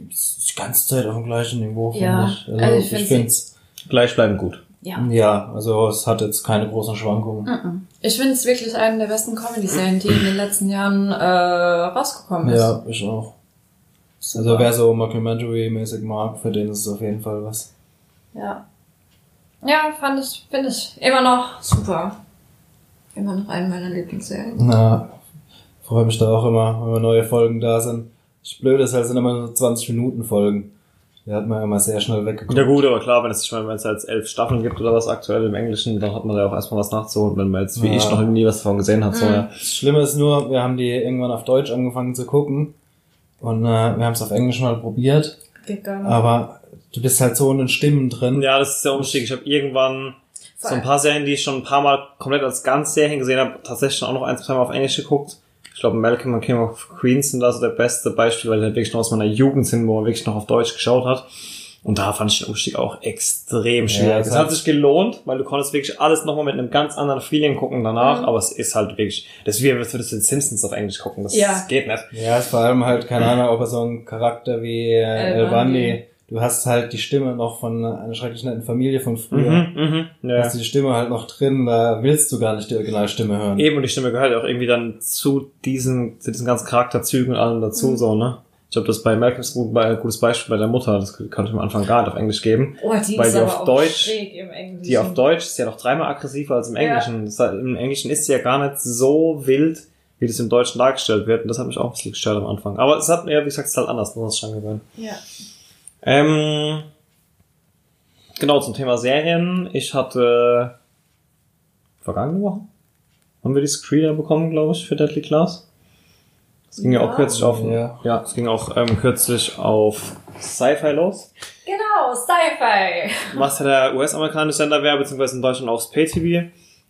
Ist die ganze Zeit auf dem gleichen Niveau, finde Ja, ich. Also, also ich ich find finde Gleichbleibend gut. Ja. ja, also es hat jetzt keine großen Schwankungen. Ich finde es wirklich eine der besten Comedy-Serien, die in den letzten Jahren äh, rausgekommen ist. Ja, ich auch. Super. Also wer so Mockumentary-mäßig mag, für den ist es auf jeden Fall was. Ja. Ja, fand ich, finde ich immer noch super. Immer noch eine meiner Lieblingsserien. Na, freue mich da auch immer, wenn neue Folgen da sind. Das Blöde ist halt, es sind immer nur 20 Minuten Folgen. Die hat man immer sehr schnell weggeguckt. Ja gut, aber klar, wenn es, ich meine, wenn es jetzt elf Staffeln gibt oder was aktuell im Englischen, dann hat man ja auch erstmal was nachzuholen, wenn man jetzt wie Ja. ich noch nie was davon gesehen hat. So, Mhm. ja. Das Schlimme ist nur, wir haben die irgendwann auf Deutsch angefangen zu gucken. Und äh, wir haben es auf Englisch mal probiert. Geht gar nicht. Aber du bist halt so in den Stimmen drin. ja, das ist der Umstieg. Ich habe irgendwann so ein paar Serien, die ich schon ein paar Mal komplett als Ganzserien gesehen habe, tatsächlich schon auch noch ein, zwei Mal auf Englisch geguckt. Ich glaube, Malcolm und King of Queens sind da so der beste Beispiel, weil die halt wirklich noch aus meiner Jugend sind, wo man wirklich noch auf Deutsch geschaut hat. Und da fand ich den Umstieg auch extrem schwierig. Ja, es das hat sich gelohnt, weil du konntest wirklich alles nochmal mit einem ganz anderen Feeling gucken danach, Mhm. aber es ist halt wirklich, das ist wie, als würdest du den Simpsons auf Englisch gucken. Das Ja. geht nicht. Ja, ist vor allem halt, keine Ahnung, ob er so ein Charakter wie äh, El El Bundy. Du hast halt die Stimme noch von einer schrecklich netten Familie von früher. Mhm, mhm, ja. Hast du die Stimme halt noch drin, da willst du gar nicht die Originalstimme hören. Eben, und die Stimme gehört ja auch irgendwie dann zu diesen, zu diesen ganzen Charakterzügen und allem dazu, so, ne? Ich glaube, das bei Malcolm ist gut, ein gutes Beispiel bei der Mutter, das konnte ich am Anfang gar nicht auf Englisch geben. oh, die weil ist die aber auf auch Deutsch- schräg im Englischen. Die auf Deutsch ist ja noch dreimal aggressiver als im Ja. Englischen. Das heißt, Im Englischen ist sie ja gar nicht so wild, wie das im Deutschen dargestellt wird. Und das hat mich auch ein bisschen gestört am Anfang. Aber es hat mir, wie gesagt, es ist halt anders, muss schon gewöhnen. Ja. Ähm, genau, zum Thema Serien. Ich hatte vergangene Woche haben wir die Screener bekommen, glaube ich, für Deadly Class. Es ging ja, auch kürzlich auf, Ja. ja, es ging auch ähm, kürzlich auf Sci-Fi los, Genau, Sci-Fi. was ja der US-amerikanische Sender wäre, beziehungsweise in Deutschland auch Pay-TV.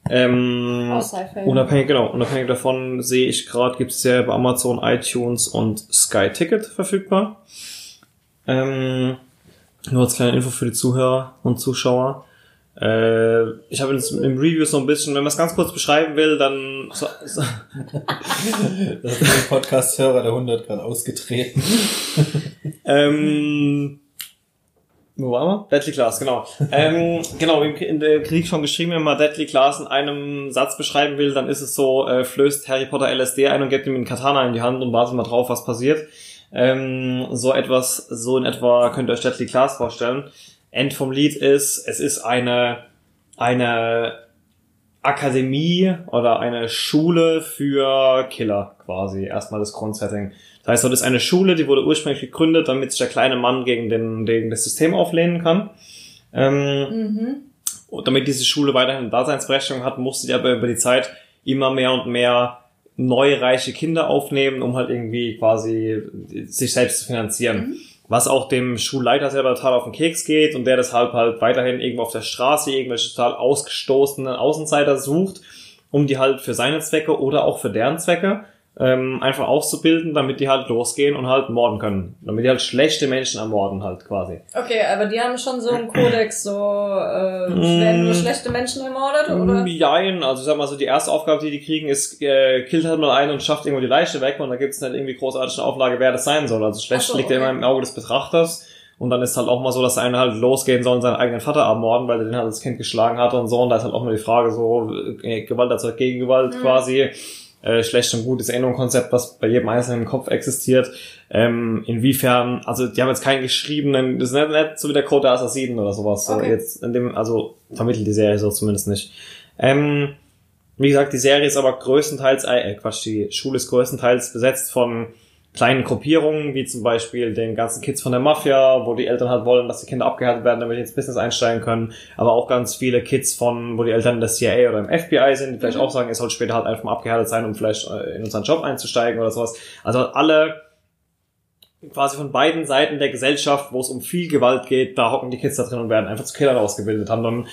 Ähm, Auch Sci-Fi. unabhängig, genau, unabhängig davon sehe ich gerade, gibt es ja bei Amazon, iTunes und Sky Ticket verfügbar. Ähm, nur als kleine Info für die Zuhörer und Zuschauer. Äh, ich habe jetzt im Review so ein bisschen, wenn man es ganz kurz beschreiben will, dann so, so, Das ist der Podcast-Hörer der 100 gerade ausgetreten. Ähm, wo waren wir? Deadly Class, genau. ähm, genau, wie in der Krieg schon geschrieben, wenn man Deadly Class in einem Satz beschreiben will, dann ist es so, äh, flößt Harry Potter LSD ein und gibt ihm einen Katana in die Hand und wartet mal drauf, was passiert. Ähm, so etwas, so in etwa könnt ihr euch Deadly Class vorstellen. End vom Lied ist, es ist eine, eine Akademie oder eine Schule für Killer quasi. Erstmal das Grundsetting. Das heißt, dort ist eine Schule, die wurde ursprünglich gegründet, damit sich der kleine Mann gegen, den, gegen das System auflehnen kann. Ähm, Mhm. und damit diese Schule weiterhin Daseinsberechtigung hat, musste die aber über die Zeit immer mehr und mehr neue reiche Kinder aufnehmen, um halt irgendwie quasi sich selbst zu finanzieren. Was auch dem Schulleiter selber total auf den Keks geht und der deshalb halt weiterhin irgendwo auf der Straße irgendwelche total ausgestoßenen Außenseiter sucht, um die halt für seine Zwecke oder auch für deren Zwecke ähm, einfach auszubilden, damit die halt losgehen und halt morden können. Damit die halt schlechte Menschen ermorden halt quasi. Okay, aber die haben schon so einen Kodex, so äh, werden nur schlechte Menschen ermordet, oder? Jein, also ich sag mal so, die erste Aufgabe, die die kriegen, ist, äh, killt halt mal einen und schafft irgendwo die Leiche weg und da gibt's nicht irgendwie großartig eine Auflage, wer das sein soll. Also schlecht so, liegt ja okay. immer im Auge des Betrachters. Und dann ist halt auch mal so, dass einer halt losgehen soll und seinen eigenen Vater ermorden, weil er den halt als Kind geschlagen hatte und so. Und da ist halt auch mal die Frage so, äh, Gewalt erzeugt Gegengewalt Mhm. quasi. Äh, schlecht und gut ist eh nur ein Konzept, was bei jedem Einzelnen im Kopf existiert. Ähm, inwiefern, also die haben jetzt keinen geschriebenen, das ist nicht, nicht so wie der Code der Assassinen oder sowas. So Okay. jetzt in dem, also vermittelt die Serie so zumindest nicht. Ähm, wie gesagt, die Serie ist aber größtenteils, äh, Quatsch, die Schule ist größtenteils besetzt von kleinen Gruppierungen, wie zum Beispiel den ganzen Kids von der Mafia, wo die Eltern halt wollen, dass die Kinder abgehärtet werden, damit die ins Business einsteigen können, aber auch ganz viele Kids von, wo die Eltern in der CIA oder im FBI sind, die vielleicht auch sagen, ihr sollt später halt einfach mal abgehärtet sein, um vielleicht äh, in unseren Job einzusteigen oder sowas. Also alle quasi von beiden Seiten der Gesellschaft, wo es um viel Gewalt geht, da hocken die Kids da drin und werden einfach zu Killern ausgebildet, haben dann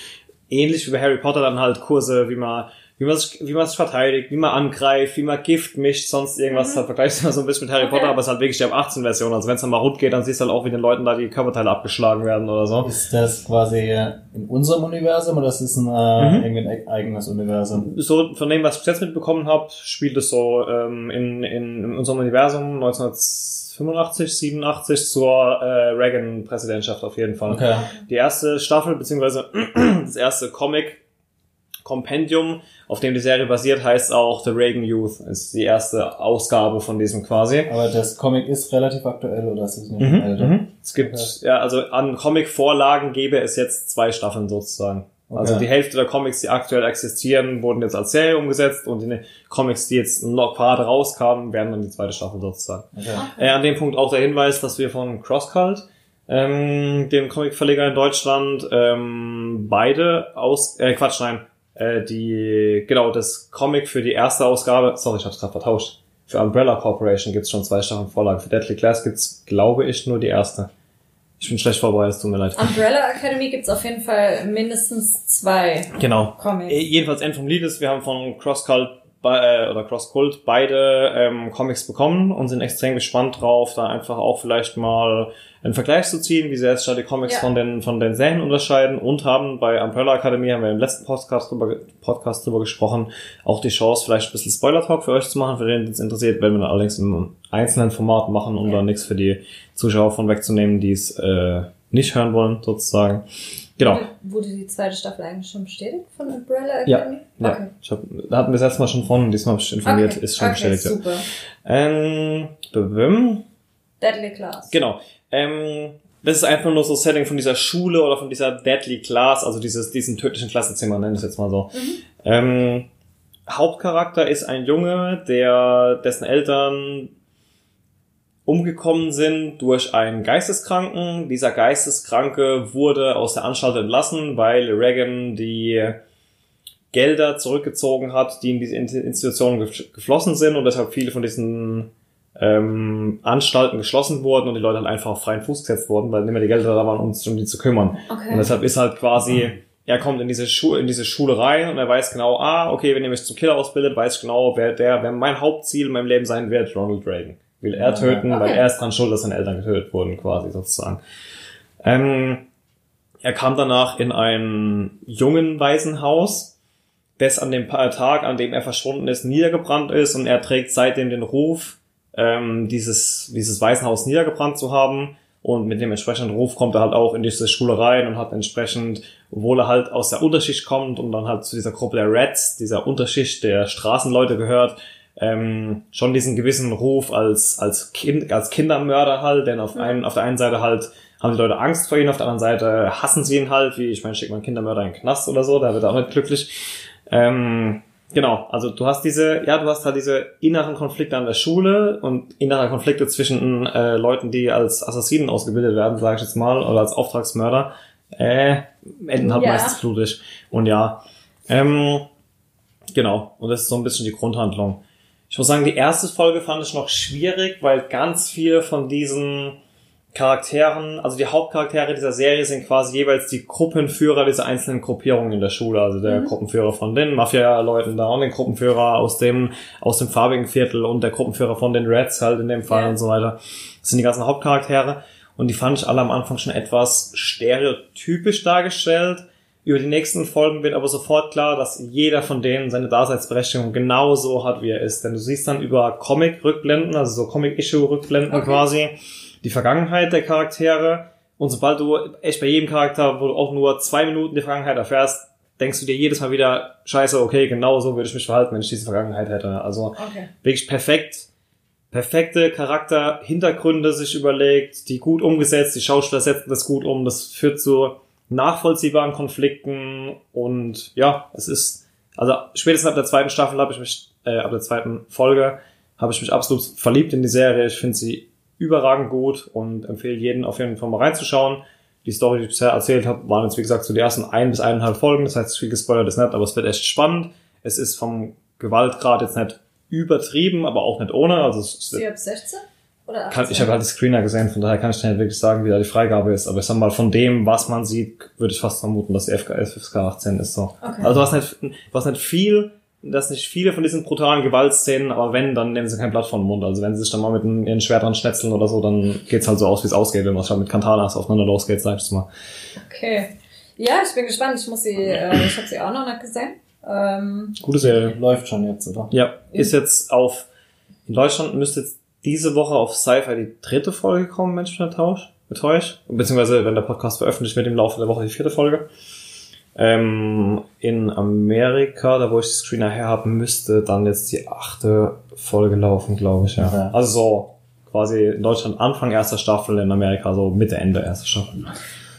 ähnlich wie bei Harry Potter dann halt Kurse, wie man wie man sich, wie man sich verteidigt, wie man angreift, wie man Gift mischt, sonst irgendwas. halt vergleicht immer so ein bisschen mit Harry Okay. Potter, aber es ist halt wirklich die ab 18 Version. Also wenn es dann mal rund geht, dann siehst du halt auch, wie den Leuten da die Körperteile abgeschlagen werden oder so. Ist das quasi in unserem Universum oder ist das ein, äh, irgendwie ein e- eigenes Universum? So, von dem, was ich bis jetzt mitbekommen habe, spielt es so ähm, in, in, in unserem Universum 1985, 87 zur äh, Reagan-Präsidentschaft auf jeden Fall. Okay. Die erste Staffel, beziehungsweise das erste Comic, Kompendium, auf dem die Serie basiert, heißt auch The Reagan Youth. Ist die erste Ausgabe von diesem quasi. Aber das Comic ist relativ aktuell oder ist es nicht Mhm, älter? mhm. Es gibt, ja, also an Comic-Vorlagen gäbe es jetzt zwei Staffeln sozusagen. Also Okay. die Hälfte der Comics, die aktuell existieren, wurden jetzt als Serie umgesetzt und die Comics, die jetzt noch gerade rauskamen, werden dann die zweite Staffel sozusagen. Okay. Äh, an dem Punkt auch der Hinweis, dass wir von CrossCult, ähm, dem Comicverleger in Deutschland, ähm, beide aus, äh, Quatsch, nein, äh, die, genau, das Comic für die erste Ausgabe, sorry, ich hab's gerade vertauscht. Für Umbrella Corporation gibt's schon zwei Staffeln Vorlagen. Für Deadly Class gibt's, glaube ich, nur die erste. Ich bin schlecht vorbereitet, es tut mir leid. Umbrella Academy gibt's auf jeden Fall mindestens zwei Genau. Comics. Äh, Jedenfalls End vom Lied ist, wir haben von CrossCult bei- äh, oder CrossCult beide ähm, Comics bekommen und sind extrem gespannt drauf, da einfach auch vielleicht mal einen Vergleich zu ziehen, wie sehr sich da die Comics Ja. von den von den Serien unterscheiden und haben bei Umbrella Academy, haben wir im letzten Podcast drüber, Podcast drüber gesprochen, auch die Chance, vielleicht ein bisschen Spoiler-Talk für euch zu machen, für den es interessiert, wenn wir dann allerdings im einzelnen Format machen, um Ja. da nichts für die Zuschauer von wegzunehmen, die es äh, nicht hören wollen, sozusagen. Genau. Wurde, die zweite Staffel eigentlich schon bestätigt von Umbrella Ja, Academy? Ja, Okay. ich hab, da hatten wir das letzte Mal schon von, diesmal habe ich informiert, okay. ist schon okay, bestätigt. ja. super. Ähm, bebim. Deadly Class. genau. Ähm, das ist einfach nur so Setting von dieser Schule oder von dieser Deadly Class, also dieses, diesen tödlichen Klassenzimmer, nennen wir es jetzt mal so. Ähm, Hauptcharakter ist ein Junge, der, dessen Eltern umgekommen sind durch einen Geisteskranken. Dieser Geisteskranke wurde aus der Anstalt entlassen, weil Reagan die Gelder zurückgezogen hat, die in diese Institutionen geflossen sind und deshalb viele von diesen ähm, Anstalten geschlossen wurden und die Leute halt einfach auf freien Fuß gesetzt wurden, weil nicht mehr die Gelder da waren, um sich um die zu kümmern. Okay. Und deshalb ist halt quasi, er kommt in diese Schule, in diese Schule rein und er weiß genau, ah, okay, wenn ihr mich zum Killer ausbildet, weiß ich genau, wer der, wer mein Hauptziel in meinem Leben sein wird, Ronald Reagan. Will er töten, okay. weil er ist dran schuld, dass seine Eltern getötet wurden, quasi sozusagen. Ähm, er kam danach in ein jungen Waisenhaus, das an dem Tag, an dem er verschwunden ist, niedergebrannt ist und er trägt seitdem den Ruf, ähm, dieses, dieses Waisenhaus niedergebrannt zu haben. Und mit dem entsprechenden Ruf kommt er halt auch in diese Schule rein und hat entsprechend, obwohl er halt aus der Unterschicht kommt und dann halt zu dieser Gruppe der Reds, dieser Unterschicht der Straßenleute gehört, ähm, schon diesen gewissen Ruf als, als Kind, als Kindermörder halt, denn auf, einen, auf der einen Seite halt haben die Leute Angst vor ihm, auf der anderen Seite hassen sie ihn halt, wie, ich meine, schickt man Kindermörder in den Knast oder so, da wird er auch nicht glücklich. Ähm, Genau, also du hast diese, ja, du hast halt diese inneren Konflikte an der Schule und innere Konflikte zwischen äh, Leuten, die als Assassinen ausgebildet werden, sage ich jetzt mal, oder als Auftragsmörder, äh, enden halt ja. meistens blutig. Und ja, ähm, genau, und das ist so ein bisschen die Grundhandlung. Ich muss sagen, die erste Folge fand ich noch schwierig, weil ganz viel von diesen Charakteren, also die Hauptcharaktere dieser Serie sind quasi jeweils die Gruppenführer dieser einzelnen Gruppierungen in der Schule. Also der mhm. Gruppenführer von den Mafia-Leuten da und den Gruppenführer aus dem, aus dem farbigen Viertel und der Gruppenführer von den Reds halt in dem Fall ja. und so weiter. Das sind die ganzen Hauptcharaktere. Und die fand ich alle am Anfang schon etwas stereotypisch dargestellt. Über die nächsten Folgen wird aber sofort klar, dass jeder von denen seine Daseinsberechtigung genauso hat, wie er ist. Denn du siehst dann über Comic-Rückblenden, also so Comic-Issue-Rückblenden okay. quasi, die Vergangenheit der Charaktere. Und sobald du echt bei jedem Charakter, wo du auch nur zwei Minuten die Vergangenheit erfährst, denkst du dir jedes Mal wieder, scheiße, okay, genau so würde ich mich verhalten, wenn ich diese Vergangenheit hätte. Also okay. wirklich perfekt, perfekte Charakter, Hintergründe sich überlegt, die gut umgesetzt, die Schauspieler setzen das gut um, das führt zu nachvollziehbaren Konflikten und ja, es ist, also spätestens ab der zweiten Staffel habe ich mich, äh, ab der zweiten Folge habe ich mich absolut verliebt in die Serie. Ich finde sie überragend gut und empfehle jeden auf jeden Fall mal reinzuschauen. Die Story, die ich bisher erzählt habe, waren jetzt wie gesagt zu so die ersten ein bis eineinhalb Folgen. Das heißt, viel gespoilert ist nicht, aber es wird echt spannend. Es ist vom Gewaltgrad jetzt nicht übertrieben, aber auch nicht ohne. Also es ist ab 16? Oder 18? Kann, ich habe halt die Screener gesehen, von daher kann ich nicht wirklich sagen, wie da die Freigabe ist. Aber ich sag mal, von dem, was man sieht, würde ich fast vermuten, dass die FK, FSK 18 ist so. Okay. Also du hast nicht, du hast nicht viel dass nicht viele von diesen brutalen Gewaltszenen, aber wenn, dann nehmen sie kein Blatt von den Mund. Also wenn sie sich dann mal mit ihren Schwertern schnetzeln oder so, dann geht's halt so aus, wie es ausgeht, wenn man schon mit Kantanas aufeinander losgeht, sag ich mal. Okay. Ja, ich bin gespannt. Ich muss sie, äh, ich habe sie auch noch nicht gesehen. Ähm, Gute Serie. Läuft schon jetzt, oder? Ja, ist jetzt auf, in Deutschland müsste jetzt diese Woche auf Sci-Fi die dritte Folge kommen, Mensch, mit Tausch, betäuscht. Beziehungsweise, wenn der Podcast veröffentlicht wird, im Laufe der Woche die vierte Folge. Ähm, in Amerika, da wo ich die Screener her habe, müsste dann jetzt die achte Folge laufen, glaube ich, ja. Okay. Also so quasi in Deutschland Anfang erster Staffel, in Amerika so Mitte, Ende erster Staffel.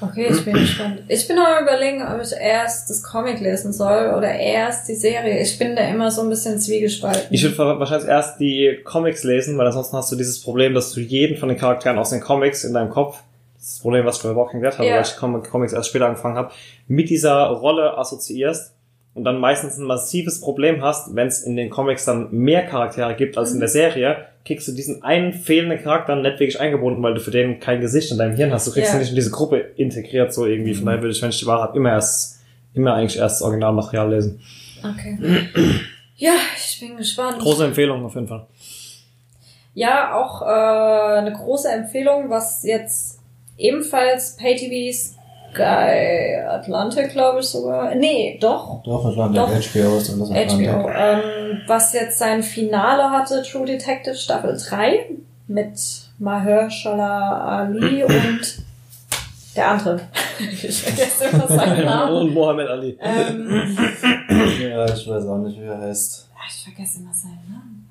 Okay, ich bin gespannt. Ich bin auch überlegen, ob ich erst das Comic lesen soll oder erst die Serie. Ich bin da immer so ein bisschen zwiegespalten. Ich würde wahrscheinlich erst die Comics lesen, weil ansonsten hast du dieses Problem, dass du jeden von den Charakteren aus den Comics in deinem Kopf das Problem, was ich bei Walking Dead hatte, yeah. weil ich Comics erst später angefangen habe, mit dieser Rolle assoziierst und dann meistens ein massives Problem hast, wenn es in den Comics dann mehr Charaktere gibt als mhm. in der Serie, kriegst du diesen einen fehlenden Charakter nicht wirklich eingebunden, weil du für den kein Gesicht in deinem Hirn hast. Du kriegst yeah. ihn nicht in diese Gruppe integriert, so irgendwie. Von daher würde ich, wenn ich die Wahrheit immer erst, immer eigentlich erst das Originalmaterial lesen. Okay. ja, ich bin gespannt. Große Empfehlung auf jeden Fall. Ja, auch äh, eine große Empfehlung, was jetzt ebenfalls Pay-TV Sky Atlantic, glaube ich sogar. Nee, doch. Doch, Atlantic, doch. HBO ist das Atlantic. HBO, ähm, was jetzt sein Finale hatte, True Detective Staffel 3 mit Mahershala Ali und der andere. ich vergesse immer seinen Namen. Und Mohammed Ali. Ähm, ja, ich weiß auch nicht, wie er heißt. Ich vergesse immer seinen Namen.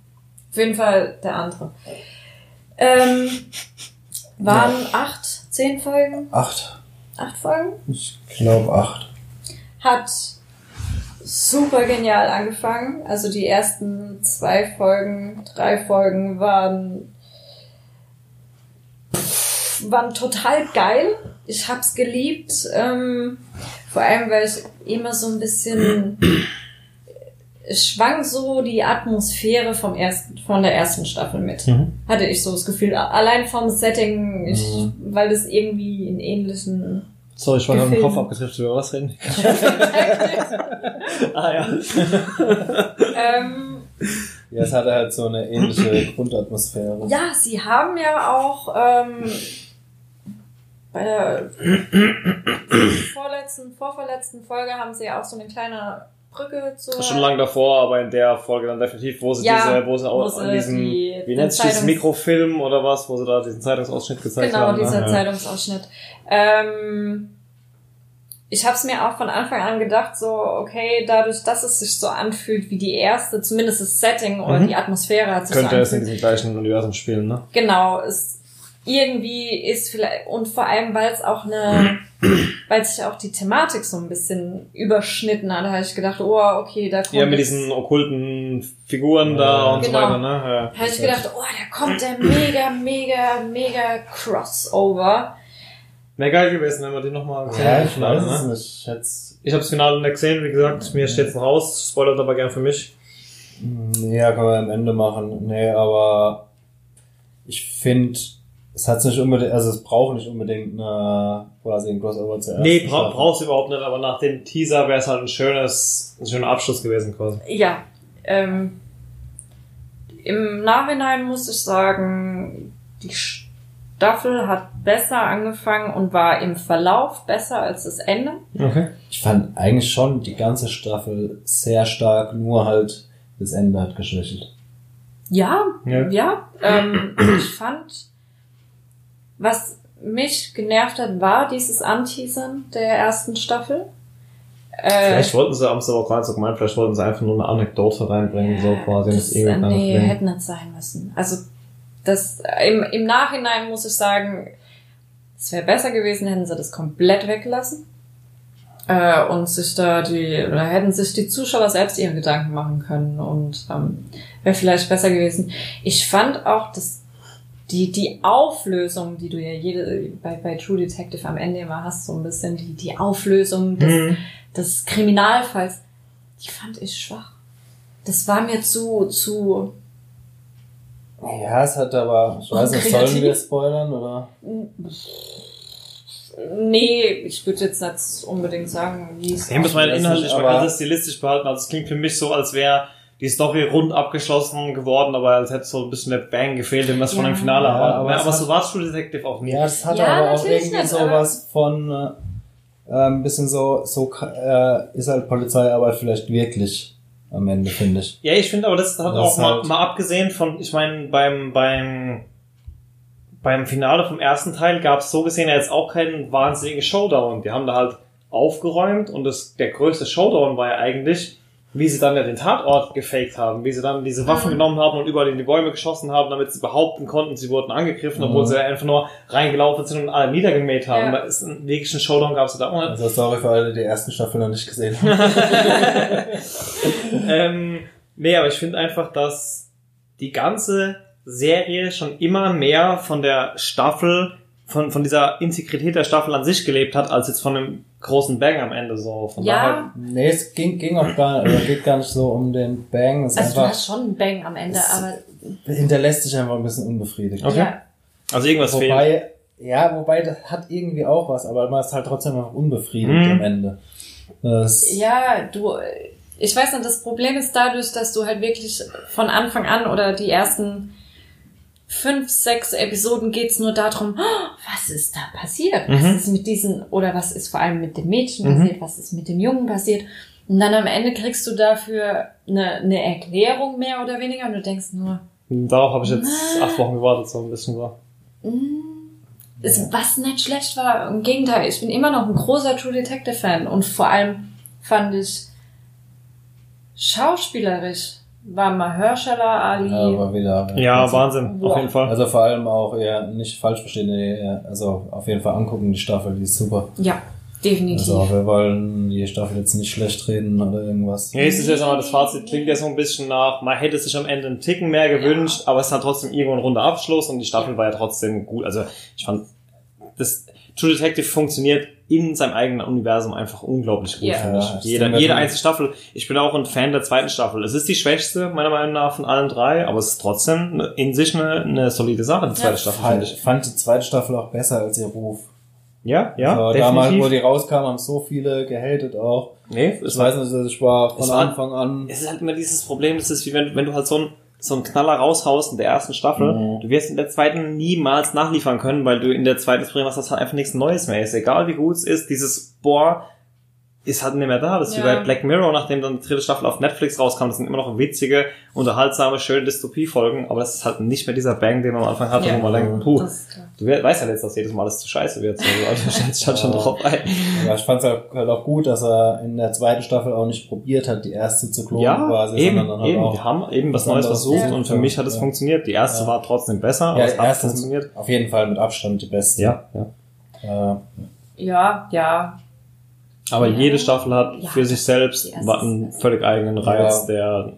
Auf jeden Fall der andere. Ähm, waren ja. acht Zehn Folgen? Acht. Acht Folgen? Ich glaube acht. Hat super genial angefangen. Also die ersten zwei Folgen, drei Folgen waren waren total geil. Ich hab's geliebt. Ähm, vor allem, weil ich immer so ein bisschen es schwang so die Atmosphäre vom ersten, von der ersten Staffel mit. Mhm. Hatte ich so das Gefühl. Allein vom Setting, ich, Mhm. weil das irgendwie in ähnlichen. Sorry, ich war gerade im. Kopf abgetrifft, über was reden? ah ja. ähm, Ja, es hatte halt so eine ähnliche Grundatmosphäre. ja, sie haben ja auch ähm, bei der vorletzten, vorverletzten Folge haben sie ja auch so eine kleine Brücke zur. Schon lange davor, aber in der Folge dann definitiv, wo sie Ja, diese, wo sie wo sie an diesem, die- wie nennt sich das, Mikrofilm oder was, wo sie da diesen Zeitungsausschnitt gezeigt Genau, haben. dieser ne? Zeitungsausschnitt. Ähm, ich habe es mir auch von Anfang an gedacht, so, okay, dadurch, dass es sich so anfühlt wie die erste, zumindest das Setting oder Mhm. die Atmosphäre hat sich Könnte so es in diesem gleichen Universum spielen, ne? Genau, es irgendwie ist vielleicht, und vor allem, weil es auch eine, weil sich auch die Thematik so ein bisschen überschnitten hat, da habe ich gedacht, oh, okay, da kommt Ja, mit jetzt- diesen okkulten Figuren da Ja, und genau. so weiter, ne? Ja. Da habe ich gedacht, oh, da kommt der mega, mega, mega Crossover. Wäre geil gewesen, wenn wir die nochmal gesehen Ja, hätten, ich weiß ne? es nicht. Ich schätze, Ich habe das Finale nicht gesehen, wie gesagt, mir steht's noch raus, spoilert aber gern für mich. ja, können wir am Ende machen. Nee, aber ich finde, es hat nicht unbedingt, also es braucht nicht unbedingt eine, quasi ein Crossover zur ersten Nee, bra brauchst du überhaupt nicht, aber nach dem Teaser wäre es halt ein schönes, ein schöner Abschluss gewesen quasi. Ja, ähm, im Nachhinein muss ich sagen, die Staffel hat besser angefangen und war im Verlauf besser als das Ende. Okay. Ich fand eigentlich schon die ganze Staffel sehr stark, nur halt das Ende hat geschwächelt. Ja, Ja. ja. ähm, ich fand, was mich genervt hat, war dieses Anteasern der ersten Staffel. Äh, Vielleicht wollten sie, haben sie aber gerade so gemeint, vielleicht wollten sie einfach nur eine Anekdote reinbringen, so quasi. das, Das äh, nee, dann hätte nicht sein müssen. Also das im, im Nachhinein muss ich sagen, es wäre besser gewesen, hätten sie das komplett weggelassen. Äh, und sich da die, oder hätten sich die Zuschauer selbst ihre Gedanken machen können und ähm, wäre vielleicht besser gewesen. Ich fand auch, dass die, die Auflösung, die du ja jede, bei, bei True Detective am Ende immer hast, so ein bisschen die, die Auflösung des, Mhm. des Kriminalfalls, die fand ich schwach. Das war mir zu, zu, Ja, es hat aber, ich weiß nicht, sollen wir spoilern oder? nee, ich würde jetzt nicht unbedingt sagen, wie es Ja, muss man Das inhaltlich, kann das stilistisch behalten. Also es klingt für mich so, als wäre die Story rund abgeschlossen geworden, aber als hätte so ein bisschen der Bang gefehlt, den wir es von Ja. dem Finale Ja, haben. aber Aber, es aber hat- so war es True Detective auch nie. Ja, das hatte Ja, aber auch irgendwie nicht, sowas von, äh, ein bisschen so, so, äh, ist halt Polizeiarbeit vielleicht wirklich am Ende, finde ich. Ja, ich finde aber, das hat Das auch ist mal, halt- mal abgesehen von, ich meine, beim, beim, beim Finale vom ersten Teil gab es so gesehen ja jetzt auch keinen wahnsinnigen Showdown. Die haben da halt aufgeräumt und das, der größte Showdown war ja eigentlich, wie sie dann ja den Tatort gefaked haben, wie sie dann diese Waffen Mhm. genommen haben und überall in die Bäume geschossen haben, damit sie behaupten konnten, sie wurden angegriffen, obwohl Mhm. sie einfach nur reingelaufen sind und alle niedergemäht haben. Ja. Da ist einen wirklichen Showdown gab es da auch nicht. Also sorry für alle, die die ersten Staffel noch nicht gesehen haben. ähm, nee, aber ich finde einfach, dass die ganze Serie schon immer mehr von der Staffel, von, von dieser Integrität der Staffel an sich gelebt hat, als jetzt von einem großen Bang am Ende so. Von Ja, nee, es ging, ging auch gar nicht, oder geht gar nicht so um den Bang. Es also du einfach, hast schon einen Bang am Ende, Es- aber hinterlässt sich einfach ein bisschen unbefriedigt. Okay. ja, Also irgendwas fehlt. Wobei, ja, wobei das hat irgendwie auch was, aber man ist halt trotzdem noch unbefriedigt Mhm. am Ende. Das, ja, du, ich weiß nicht, das Problem ist dadurch, dass du halt wirklich von Anfang an oder die ersten fünf, sechs Episoden geht's nur darum, "Oh, was ist da passiert? Was Mhm. ist mit diesen, oder was ist vor allem mit dem Mädchen Mhm. passiert? Was ist mit dem Jungen passiert? Und dann am Ende kriegst du dafür eine, eine Erklärung mehr oder weniger und du denkst nur, Darauf habe ich jetzt acht Wochen gewartet, so ein bisschen so. ist, was nicht schlecht war. Im Gegenteil, ich bin immer noch ein großer True Detective Fan und vor allem fand ich schauspielerisch war Mahershala Ali. aber wieder. Ja, Wahnsinn, Boah. auf jeden Fall. Also vor allem auch, ja, nicht falsch verstehen, nee, ja, also auf jeden Fall angucken, die Staffel, die ist super. Ja, definitiv. Also wir wollen die Staffel jetzt nicht schlecht reden oder irgendwas. Ja, es ist jetzt aber das Fazit klingt ja so ein bisschen nach, man hätte sich am Ende einen Ticken mehr gewünscht, aber es hat trotzdem irgendwo ein runder Abschluss und die Staffel war ja trotzdem gut. Also ich fand, das, True Detective funktioniert in seinem eigenen Universum einfach unglaublich gut, Ja. finde Ja, ich. das Jede, jede einzelne Staffel. Ich bin auch ein Fan der zweiten Staffel. Es ist die schwächste, meiner Meinung nach, von allen drei, aber es ist trotzdem eine- in sich eine, eine solide Sache, die zweite Staffel, finde Ich fand die zweite Staffel auch besser als ihr Ruf. Ja, ja, also, damals, wo die rauskam, haben so viele gehatet auch. Nee, Ich es weiß nicht, also ich war von Es Anfang an. es ist halt immer dieses Problem, das ist wie wenn, wenn du halt so ein so einen Knaller raushaust in der ersten Staffel, Mhm. du wirst in der zweiten niemals nachliefern können, weil du in der zweiten Film hast, das halt einfach nichts Neues mehr ist. Egal wie gut es ist, dieses Boah ist halt nicht mehr da. Das ist wie Ja. bei Black Mirror, nachdem dann die dritte Staffel auf Netflix rauskam. Das sind immer noch witzige, unterhaltsame, schöne Dystopie-Folgen, aber das ist halt nicht mehr dieser Bang, den man am Anfang hatte, Ja. wo man denkt, puh, du we- weißt ja jetzt, dass jedes Mal alles zu scheiße wird. So, also stellst dich halt schon Ja. drauf ein. Aber ich fand es halt, halt auch gut, dass er in der zweiten Staffel auch nicht probiert hat, die erste zu klonen Ja, quasi, eben, halt eben. auch. Wir haben eben was Neues versucht und für ja. mich hat es Ja. funktioniert. Die erste Ja. war trotzdem besser, aber ja, es hat funktioniert. auf jeden Fall mit Abstand die beste. Ja, ja. Äh, Ja, ja. Aber Ja. jede Staffel hat Ja, für sich selbst einen völlig eigenen Reiz, Ja. der,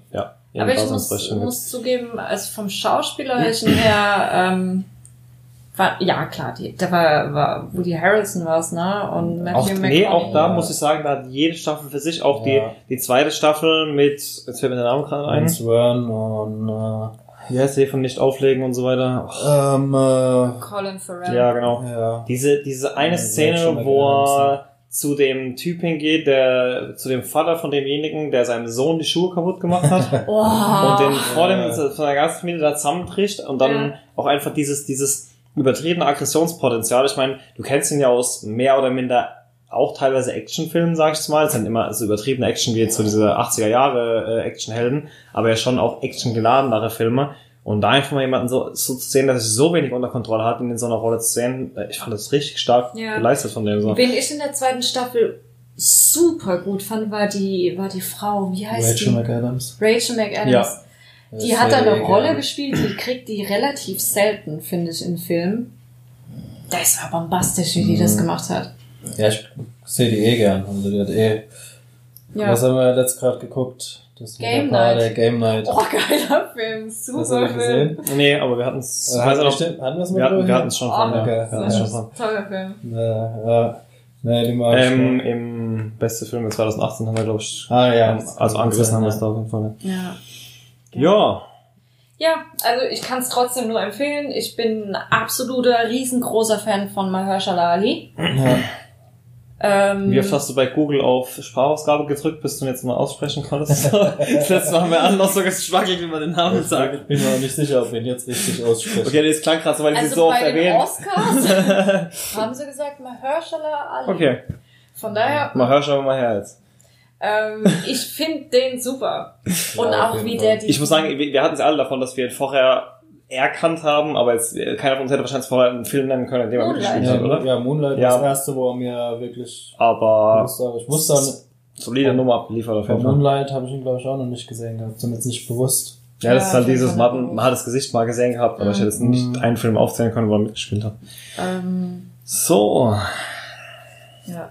ja, Aber ich muss, muss zugeben, also vom Schauspielerischen her, ähm, war, ja klar, die, da war, war Woody Harrelson was, ne? Und Matthew Auch, nee, McConaughey. auch da Ja. muss ich sagen, da hat jede Staffel für sich, auch Ja. die, die zweite Staffel mit, jetzt fällt mir der Name gerade ein, Vince Vaughn und äh, wie heißt von nicht auflegen und so weiter. Ähm, äh, Colin Farrell. ja, genau. ja. Diese, diese eine Ja, Szene, wo er zu dem Typ hingeht, der, zu dem Vater von demjenigen, der seinem Sohn die Schuhe kaputt gemacht hat. Oh. und den vor dem von der ganzen Familie da zusammenbricht und dann Ja. auch einfach dieses, dieses übertriebene Aggressionspotenzial. Ich meine, du kennst ihn ja aus mehr oder minder auch teilweise Actionfilmen, sag ich jetzt mal. Es sind immer so übertriebene Action wie jetzt so diese 80er Jahre äh, Actionhelden, aber ja schon auch actiongeladenere Filme. Und da einfach mal jemanden so, so zu sehen, dass er sich so wenig unter Kontrolle hat, ihn in so einer Rolle zu sehen, ich fand das richtig stark Ja. geleistet von dem so. Wen ich in der zweiten Staffel super gut fand, war die, war die Frau, wie heißt Rachel die? McAdams. Rachel McAdams. Ja. Die Das hat da eine Rolle gespielt, die kriegt die relativ selten, finde ich, in Filmen. Das war bombastisch, wie die das Mhm. gemacht hat. Ja, ich sehe die eh gern. Also die hat eh. Ja. Was haben wir jetzt gerade geguckt? Das Game Night. Game Night. Oh, geiler Film, Hast du super Film. gesehen? Nee, aber wir hatten es, Äh, hatten wir noch, schon- hatten wir es hatten, wir hatten es schon Oh, von, ja. okay. Wir hatten es Ja. schon von. Toller Film. Ja, ja. Nee, die mag ich Ähm. Im beste Film 2018 haben wir, glaube ich, Ah, ja. also angerissen haben wir es da auf jeden Fall. Ja. Ja, Ja, also ich kann es trotzdem nur empfehlen. Ich bin ein absoluter riesengroßer Fan von Mahershala Ali. Ja. Ähm, wie oft hast du bei Google auf Sprachausgabe gedrückt, bis du ihn jetzt mal aussprechen konntest? das letzte Mal haben wir alle noch so geschwackelt, wie man den Namen sagt. Ich bin mir auch nicht sicher, ob wir ihn jetzt richtig aussprechen. Okay, das klang gerade so, weil ich sie also so oft bei den erwähnt. Oscars haben sie gesagt Mahershala Ali. Okay, Von daher, schon mal her jetzt. ähm, ich finde den super. Und Ja, auch wie der die... Ich muss sagen, wir, wir hatten es alle davon, dass wir ihn vorher erkannt haben, aber jetzt, äh, keiner von uns hätte wahrscheinlich vorher einen Film nennen können, in dem er mitgespielt hat, oder? ja, Moonlight Ja. war das erste, wo er mir wirklich. Aber Ich muss, wusste nicht, solide Nummer abgeliefert auf jeden Fall. Moonlight habe ich ihn, glaube ich, auch noch nicht gesehen gehabt. Zumindest nicht bewusst. Ja, das Ja, ist halt dieses, man man hat das Gesicht mal gesehen gehabt, aber ich hätte jetzt nicht Mhm. einen Film aufzählen können, wo er mitgespielt hat. ähm, So, ja.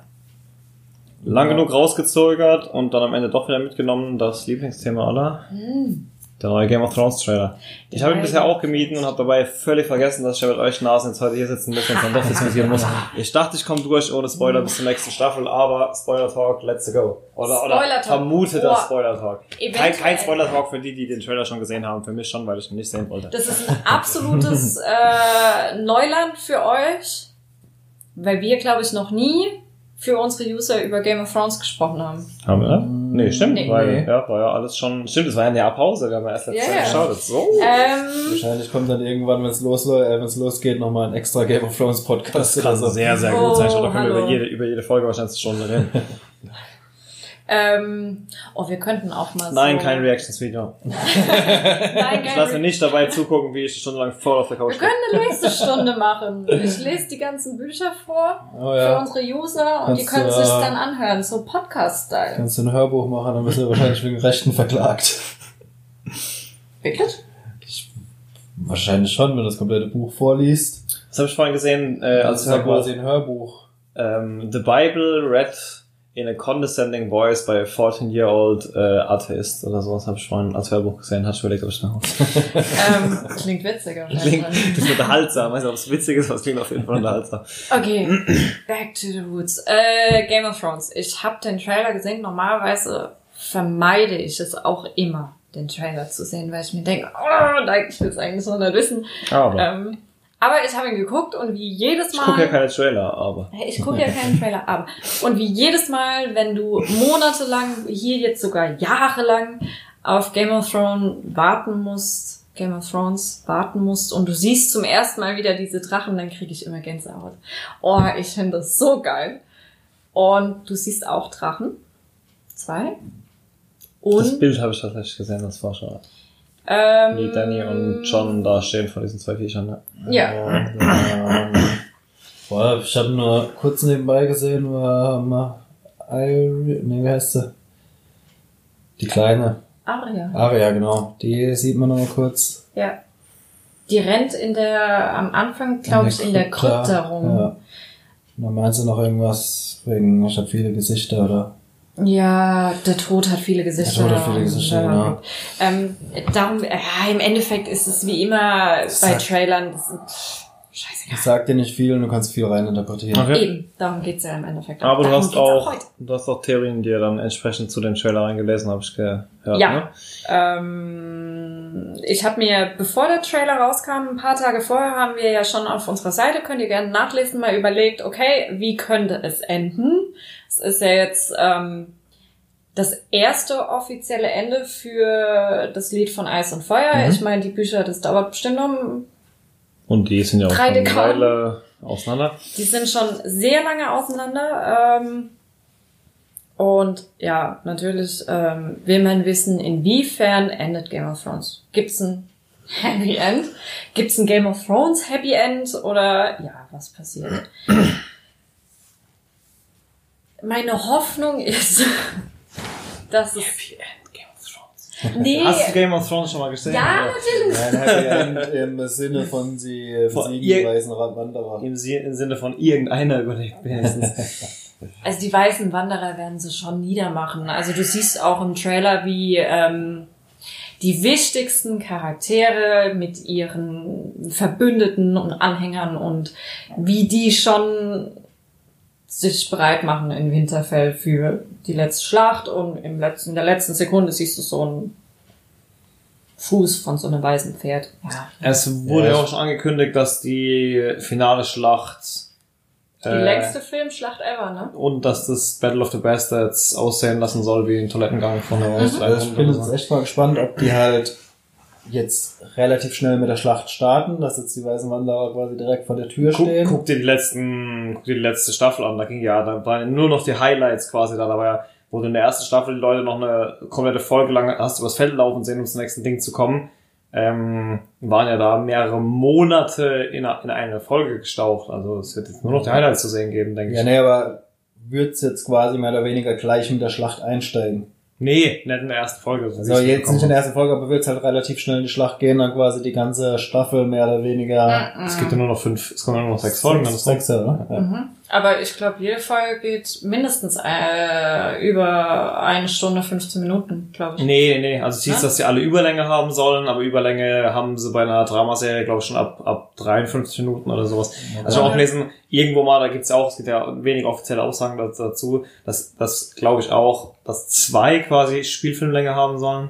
lang Ja. genug rausgezögert und dann am Ende doch wieder mitgenommen, das Lieblingsthema aller, Hm. Der neue Game of Thrones Trailer. Ich habe ihn bisher auch gemieden und habe dabei völlig vergessen, dass ich ja mit euch Nasen jetzt heute hier sitzen muss und dann doch diskutieren muss. Ich dachte, ich komme durch ohne Spoiler bis zur nächsten Staffel, aber Spoiler Talk, let's go. Oder, oder Spoiler Talk. vermuteter Boah. Spoiler Talk. Kein, kein Spoiler Talk für die, die den Trailer schon gesehen haben, für mich schon, weil ich ihn nicht sehen wollte. Das ist ein absolutes äh, Neuland für euch, weil wir, glaube ich, noch nie für unsere User über Game of Thrones gesprochen haben. Haben wir? Nee, stimmt, Nee. weil, Nee. ja, war ja alles schon, stimmt, es war ja ein Jahr Pause, wir haben ja erst letztes Ja, Jahr ja. geschaut. So. Ähm, Wahrscheinlich kommt dann irgendwann, wenn es los, äh, losgeht, nochmal ein extra Game of Thrones Podcast. Das kann so. sehr, sehr Oh, gut sein. Schon, da können wir hallo. über jede, über jede Folge wahrscheinlich Stunden reden. ähm, oh, wir könnten auch mal Nein, so... kein Reactions-Video. Nein, Ich lasse mir nicht dabei zugucken, wie ich stundenlang voll auf der Wir Couch bin. können eine Lesestunde machen. Ich lese die ganzen Bücher vor Oh für ja. unsere User und die Kannst können du, sich äh, dann anhören, so Podcast-Style. Kannst du ein Hörbuch machen, dann bist du wahrscheinlich wegen Rechten verklagt. Wirklich? Wahrscheinlich schon, wenn du das komplette Buch vorliest. Das habe ich vorhin gesehen, äh, Das als ist ja Hörbuch. quasi ein Hörbuch. Ähm, The Bible read in a condescending voice by a 14-year-old äh, Atheist oder sowas habe ich vorhin als Hörbuch gesehen, hatte ich überlegt, ob ich noch ähm, Klingt witziger. klingt, Das ist unterhaltsam, weiß nicht, ob es witzig ist, aber es klingt auf jeden Fall unterhaltsam. Okay, back to the roots. Äh, Game of Thrones. Ich habe den Trailer gesehen. Normalerweise vermeide ich es auch immer, den Trailer zu sehen, weil ich mir denke, oh, ich will es eigentlich noch nicht wissen. Aber Ähm, aber ich habe ihn geguckt und wie jedes Mal. ich gucke ja keine Trailer, aber. Ich gucke ja keinen Trailer, aber. Und wie jedes Mal, wenn du monatelang, hier jetzt sogar jahrelang auf Game of Thrones warten musst, Game of Thrones warten musst und du siehst zum ersten Mal wieder diese Drachen, dann kriege ich immer Gänsehaut. Oh, ich finde das so geil. Und du siehst auch Drachen. Zwei. Das Und, Bild habe ich tatsächlich gesehen, das war schon. Ähm, Wie Danny und John da stehen von diesen zwei Viechern. Ne? Ja. ähm, boah, ich habe nur kurz nebenbei gesehen, war Irie, nee, wie heißt sie? Die kleine. Aria. Aria, genau. Die sieht man noch mal kurz. Ja. Die rennt in der, am Anfang, glaube ich, in der Krypta rum. Ja. Und dann meinst du noch irgendwas wegen, ich habe viele Gesichter, oder? Ja, der Tod hat viele Gesichter. Der Tod hat viele Gesichter, Ja. genau. Ähm, darum, ja, im Endeffekt ist es wie immer bei Sag- Trailern. Das scheißegal. Ich sag dir nicht viel und du kannst viel reininterpretieren. Okay. Eben, darum geht's ja im Endeffekt. Aber du hast auch, heute. du hast auch Theorien, die ihr dann entsprechend zu den Trailer reingelesen, habe ich gehört. Ja. Ne? Ähm, ich habe mir, bevor der Trailer rauskam, ein paar Tage vorher, haben wir ja schon auf unserer Seite, könnt ihr gerne nachlesen, mal überlegt, okay, wie könnte es enden? Es ist ja jetzt ähm, das erste offizielle Ende für das Lied von Eis und Feuer. Mhm. Ich meine, die Bücher, das dauert bestimmt noch Und die sind ja auch Drei schon eine Dekaden. Weile auseinander. Die sind schon sehr lange auseinander. Ähm, und ja, natürlich ähm, will man wissen, inwiefern endet Game of Thrones. Gibt's ein Happy End? Gibt's ein Game of Thrones Happy End? Oder ja, was passiert? Meine Hoffnung ist, dass es... Happy End, Game of Thrones. Nee, Hast du Game of Thrones schon mal gesehen? ja, natürlich. Nein, Happy End im Sinne von sie besiegen die weißen Wanderer. Im Sinne von irgendeiner überlegt wenigstens. Also die weißen Wanderer werden sie schon niedermachen. Also du siehst auch im Trailer, wie ähm, die wichtigsten Charaktere mit ihren Verbündeten und Anhängern und wie die schon sich bereit machen in Winterfell für die letzte Schlacht und im letzten, in der letzten Sekunde siehst du so einen Fuß von so einem weißen Pferd. Ja. es wurde Ja, auch schon angekündigt, dass die finale Schlacht Die äh, längste Filmschlacht ever, ne? und dass das Battle of the Bastards aussehen lassen soll wie ein Toilettengang von der Also ich bin jetzt echt mal gespannt, ob die halt jetzt relativ schnell mit der Schlacht starten, dass jetzt die weißen Wanderer quasi direkt vor der Tür Guck, stehen. guck dir die letzten, guck dir die letzte Staffel an, da ging ja, da waren nur noch die Highlights quasi da, da war ja, wo du in der ersten Staffel die Leute noch eine komplette Folge lang hast übers Feld laufen sehen, um zum nächsten Ding zu kommen, ähm, waren ja da mehrere Monate in, a- in eine Folge gestaucht, also es wird jetzt nur noch die Highlights zu sehen geben, denke Ja, ich. nee, aber wird's jetzt quasi mehr oder weniger gleich mit der Schlacht einsteigen. Nee, nicht in der ersten Folge. so Also jetzt nicht in der ersten Folge, aber wird's halt relativ schnell in die Schlacht gehen, dann quasi die ganze Staffel mehr oder weniger. habe. Es gibt ja nur noch fünf, es kommen ja nur noch sechs Folgen, dann ist Sechs, oder? Ja. Mhm. Aber ich glaube, jede Folge geht mindestens äh, über eine Stunde, 15 Minuten, glaube ich. Nee, nee, also es hieß, Ja? dass sie alle Überlänge haben sollen, aber Überlänge haben sie bei einer Dramaserie, glaube ich, schon ab, ab 53 Minuten oder sowas. Also ich habe auch gelesen, irgendwo mal, da gibt's ja auch, es gibt ja wenig offizielle Aussagen da- dazu, dass das glaube ich auch, dass zwei quasi Spielfilmlänge haben sollen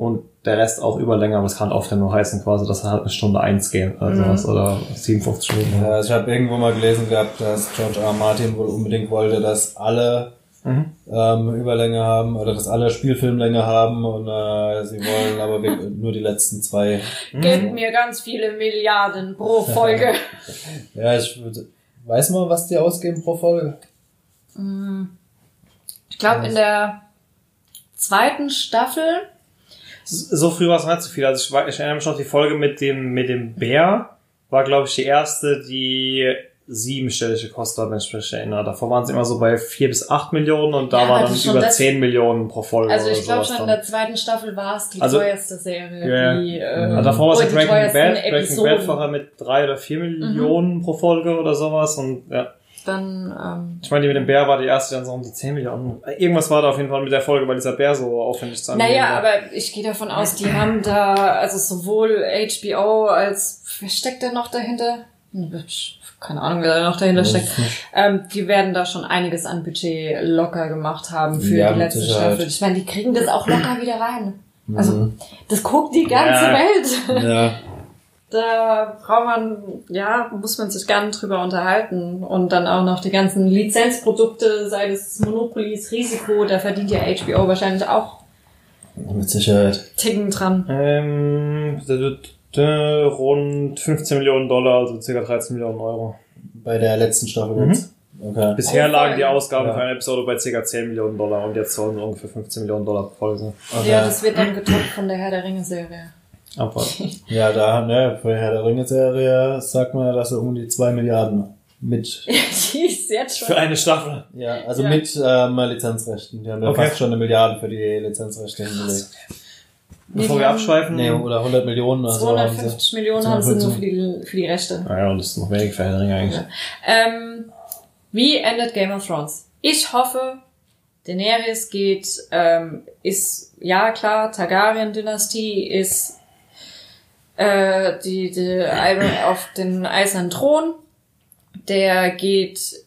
und der Rest auch Überlänge, aber es kann oft ja nur heißen quasi, dass halt eine Stunde eins gehen oder Mhm. sowas oder 57 Minuten. Ja, ich habe irgendwo mal gelesen gehabt, dass George R. Martin wohl unbedingt wollte, dass alle Mhm. ähm, Überlänge haben oder dass alle Spielfilmlänge haben und äh, sie wollen aber nur die letzten zwei. Gebt mir ganz viele Milliarden pro Folge. Ja, ich würde. Weiß man, was die ausgeben pro Folge? ich glaube, in der zweiten Staffel, So früh war es nicht so viel. Also ich, war- ich erinnere mich noch, die Folge mit dem, mit dem Bär war, glaube ich, die erste, die siebenstellige kostet, hat, wenn ich mich erinnere. Davor waren es immer so bei vier bis acht Millionen und da Ja, war dann schon über zehn Millionen pro Folge. also ich glaube schon in dann. der zweiten Staffel war es die Also- teuerste Serie. Ja, ja. Die, äh, Also davor war es ja Breaking Bad, Breaking. Mhm. Bad vorher mit drei oder vier Millionen pro Folge oder sowas und ja. Dann, ähm, Ich meine, die mit dem Bär war die erste, dann so um die 10 Millionen. Irgendwas war da auf jeden Fall mit der Folge, weil dieser Bär so aufwendig zu naja, war. aber ich gehe davon aus, die haben da, also sowohl HBO als, wer steckt denn noch dahinter? Hm, Keine Ahnung, wer da noch dahinter steckt. Ähm, die werden da schon einiges an Budget locker gemacht haben für Ja, die letzte. Staffel. Ich meine, die kriegen das auch locker wieder rein. Also, Mhm. das guckt die ganze Ja. Welt. Ja. Da braucht man, ja, muss man sich gar nicht drüber unterhalten. Und dann auch noch die ganzen Lizenzprodukte, sei es Monopolies, Risiko, da verdient ja HBO wahrscheinlich auch Mit Sicherheit. Ticken dran. Ähm, das wird äh, rund 15 Millionen Dollar, also ca. 13 Millionen Euro. Bei der letzten Staffel Mhm. jetzt. Okay. Bisher Oh, lagen die. Ausgaben Ja. für eine Episode bei ca. 10 Millionen Dollar und jetzt sollen ungefähr 15 Millionen Dollar Folge sein. okay. Ja, das wird dann getoppt von der Herr der Ringe-Serie. Aber Ja, da, ne, für Herr der Ringe-Serie sagt man, dass er um die 2 Milliarden mit, die ist jetzt schon. für eine Staffel. ja, also Ja. mit ähm, Lizenzrechten. Die haben ja Okay. fast schon eine Milliarde für die Lizenzrechte hingelegt. Bevor wir abschweifen. Nee, oder 100 Millionen. Also haben sie. 250 Millionen haben sie nur für die, für die Rechte. Naja, und das ist noch wenig für Herr der Ringe eigentlich. Ähm, wie endet Game of Thrones? Ich hoffe, Daenerys geht, ähm, ist, ja klar, Targaryen-Dynastie ist äh, die, die Iron auf den eisernen Thron. Der geht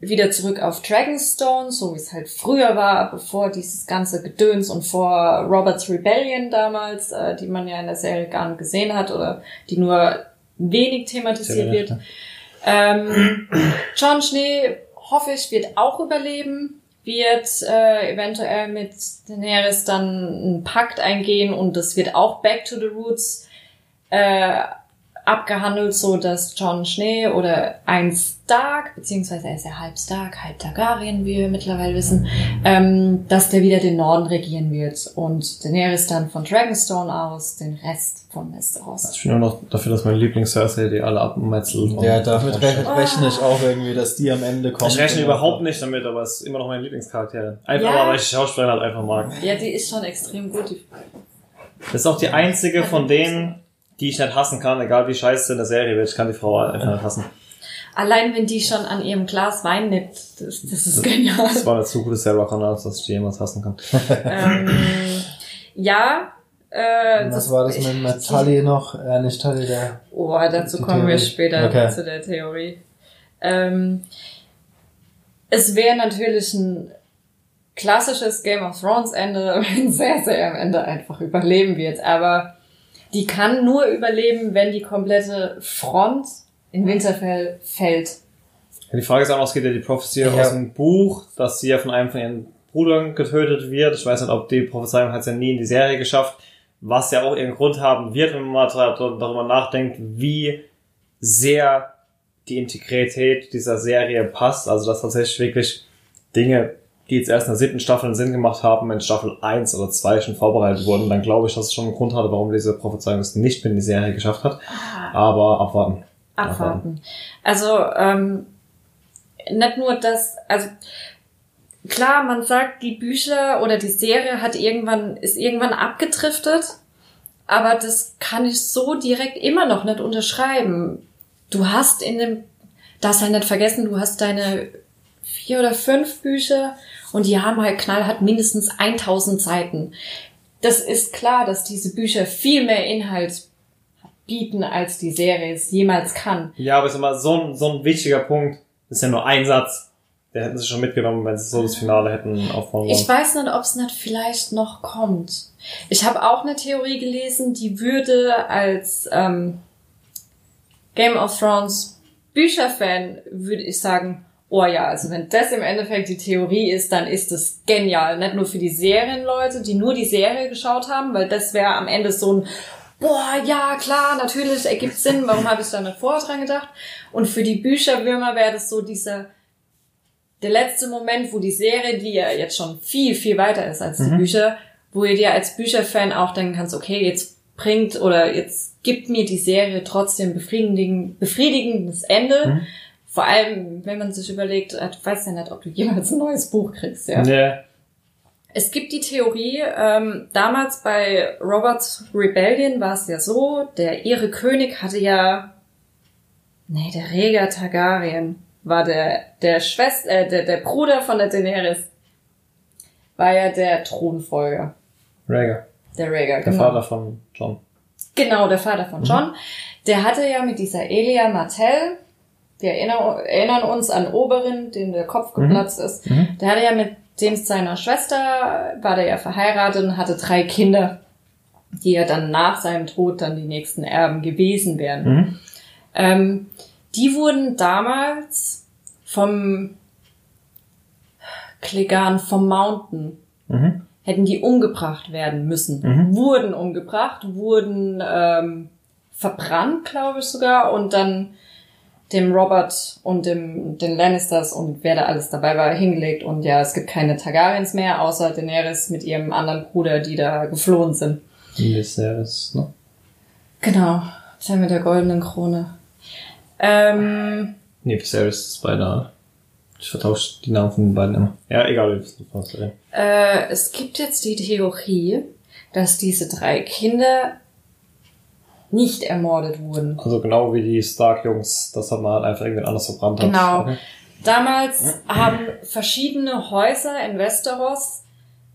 wieder zurück auf Dragonstone, so wie es halt früher war, bevor dieses ganze Gedöns und vor Roberts Rebellion damals, äh, die man ja in der Serie gar nicht gesehen hat oder die nur wenig thematisiert wird. Ähm, John Schnee, hoffe ich, wird auch überleben, wird äh, eventuell mit Daenerys dann einen Pakt eingehen und das wird auch Back to the Roots äh, abgehandelt, so dass John Schnee oder ein Stark, beziehungsweise er ist ja halb Stark, halb Targaryen, wie wir mittlerweile wissen, ähm, dass der wieder den Norden regieren wird und Daenerys dann von Dragonstone aus den Rest von Westeros. Ich bin nur noch dafür, dass meine Lieblings-Cersei die alle abmetzelt. Ja, damit re rechne ich auch irgendwie, dass die am Ende kommt. Ich rechne überhaupt nicht damit, aber es ist immer noch meine Lieblingscharakterin. Einfach Ja. mal, weil ich die Schauspielerin halt einfach mag. Ja, die ist schon extrem gut. Das ist auch die einzige von denen, die ich nicht hassen kann, egal wie scheiße in der Serie wird. Ich kann die Frau einfach nicht hassen. Allein wenn die schon an ihrem Glas Wein nippt, das, das ist genial. Das war eine zu gute Sarah Connor, dass ich die jemals hassen kann. ähm, ja, äh, Und Was war das mit Metalli noch? Äh, nicht Tully, der. Oh, dazu kommen wir Theorie. später Okay. zu der Theorie. Ähm, es wäre natürlich ein klassisches Game of Thrones Ende, wenn Cersei am Ende einfach überleben wird. Aber die kann nur überleben, wenn die komplette Front in Winterfell fällt. Ja, die Frage ist auch es geht ja die Prophecy Ja. aus dem Buch, dass sie ja von einem von ihren Brüdern getötet wird. Ich weiß nicht, ob die Prophezeiung hat es ja nie in die Serie geschafft, was ja auch ihren Grund haben wird, wenn man mal darüber nachdenkt, wie sehr die Integrität dieser Serie passt. Also dass tatsächlich wirklich Dinge, die jetzt erst in der siebten Staffel einen Sinn gemacht haben, in Staffel 1 oder 2 schon vorbereitet wurden, dann glaube ich, dass es schon einen Grund hatte, warum diese Prophezeiung es nicht in die Serie geschafft hat. Aber abwarten. abwarten. Also ähm, nicht nur das, also klar, man sagt, die Bücher oder die Serie hat irgendwann ist irgendwann abgedriftet, aber das kann ich so direkt immer noch nicht unterschreiben. Du hast in dem, darfst halt nicht vergessen, du hast deine vier oder fünf Bücher und die haben halt knallhart mindestens 1000 Seiten. Das ist klar, dass diese Bücher viel mehr Inhalt bieten, als die Serie es jemals kann. Ja, aber ist immer so ein, so ein wichtiger Punkt. Das ist ja nur ein Satz. Der hätten sie schon mitgenommen, wenn sie so das Finale hätten aufbauen Ich wollen. weiß nicht, ob es nicht vielleicht noch kommt. Ich habe auch eine Theorie gelesen, die würde als ähm, Game of Thrones Bücherfan, würde ich sagen, oh ja, also wenn das im Endeffekt die Theorie ist, dann ist es genial. Nicht nur für die Serienleute, die nur die Serie geschaut haben, weil das wäre am Ende so ein Boah, ja, klar, natürlich, ergibt Sinn, warum habe ich da nicht vorher dran gedacht? Und für die Bücherwürmer wäre das so dieser der letzte Moment, wo die Serie, die ja jetzt schon viel, viel weiter ist als die Bücher, wo ihr dir als Bücherfan auch denken kannst, okay, jetzt bringt oder jetzt gibt mir die Serie trotzdem befriedigen, befriedigendes Ende. Vor allem, wenn man sich überlegt, äh, du weißt ja nicht, ob du jemals ein neues Buch kriegst, ja. Nee. Es gibt die Theorie, ähm, damals bei Roberts Rebellion war es ja so, der ihre König hatte ja, nee, der Rhaegar Targaryen. war der, der Schwester, äh, der, der Bruder von der Daenerys, war ja der Thronfolger. Rhaegar. Der Rhaegar, Der genau. Vater von John. Genau, der Vater von John. Der hatte ja mit dieser Elia Martell, wir erinnern, erinnern uns an Oberin, dem der Kopf geplatzt ist, Mhm. der hatte ja mit dem seiner Schwester, war der ja verheiratet und hatte drei Kinder, die ja dann nach seinem Tod dann die nächsten Erben gewesen wären. Mhm. Ähm, die wurden damals vom Klegan, vom Mountain, Mhm. hätten die umgebracht werden müssen. Mhm. Wurden umgebracht, wurden ähm, verbrannt, glaube ich sogar, und dann dem Robert und dem den Lannisters und wer da alles dabei war hingelegt und ja, es gibt keine Targaryens mehr, außer Daenerys mit ihrem anderen Bruder, die da geflohen sind. Viserys, ne? Genau, der mit der goldenen Krone. Ähm, Nee, Viserys ist beinahe. Ich vertausche die Namen von den beiden immer. Ja, egal. Äh, es gibt jetzt die Theorie, dass diese drei Kinder nicht ermordet wurden. Also genau wie die Stark-Jungs, das hat man halt einfach irgendwen anders verbrannt hat. Genau. Okay. Damals haben verschiedene Häuser in Westeros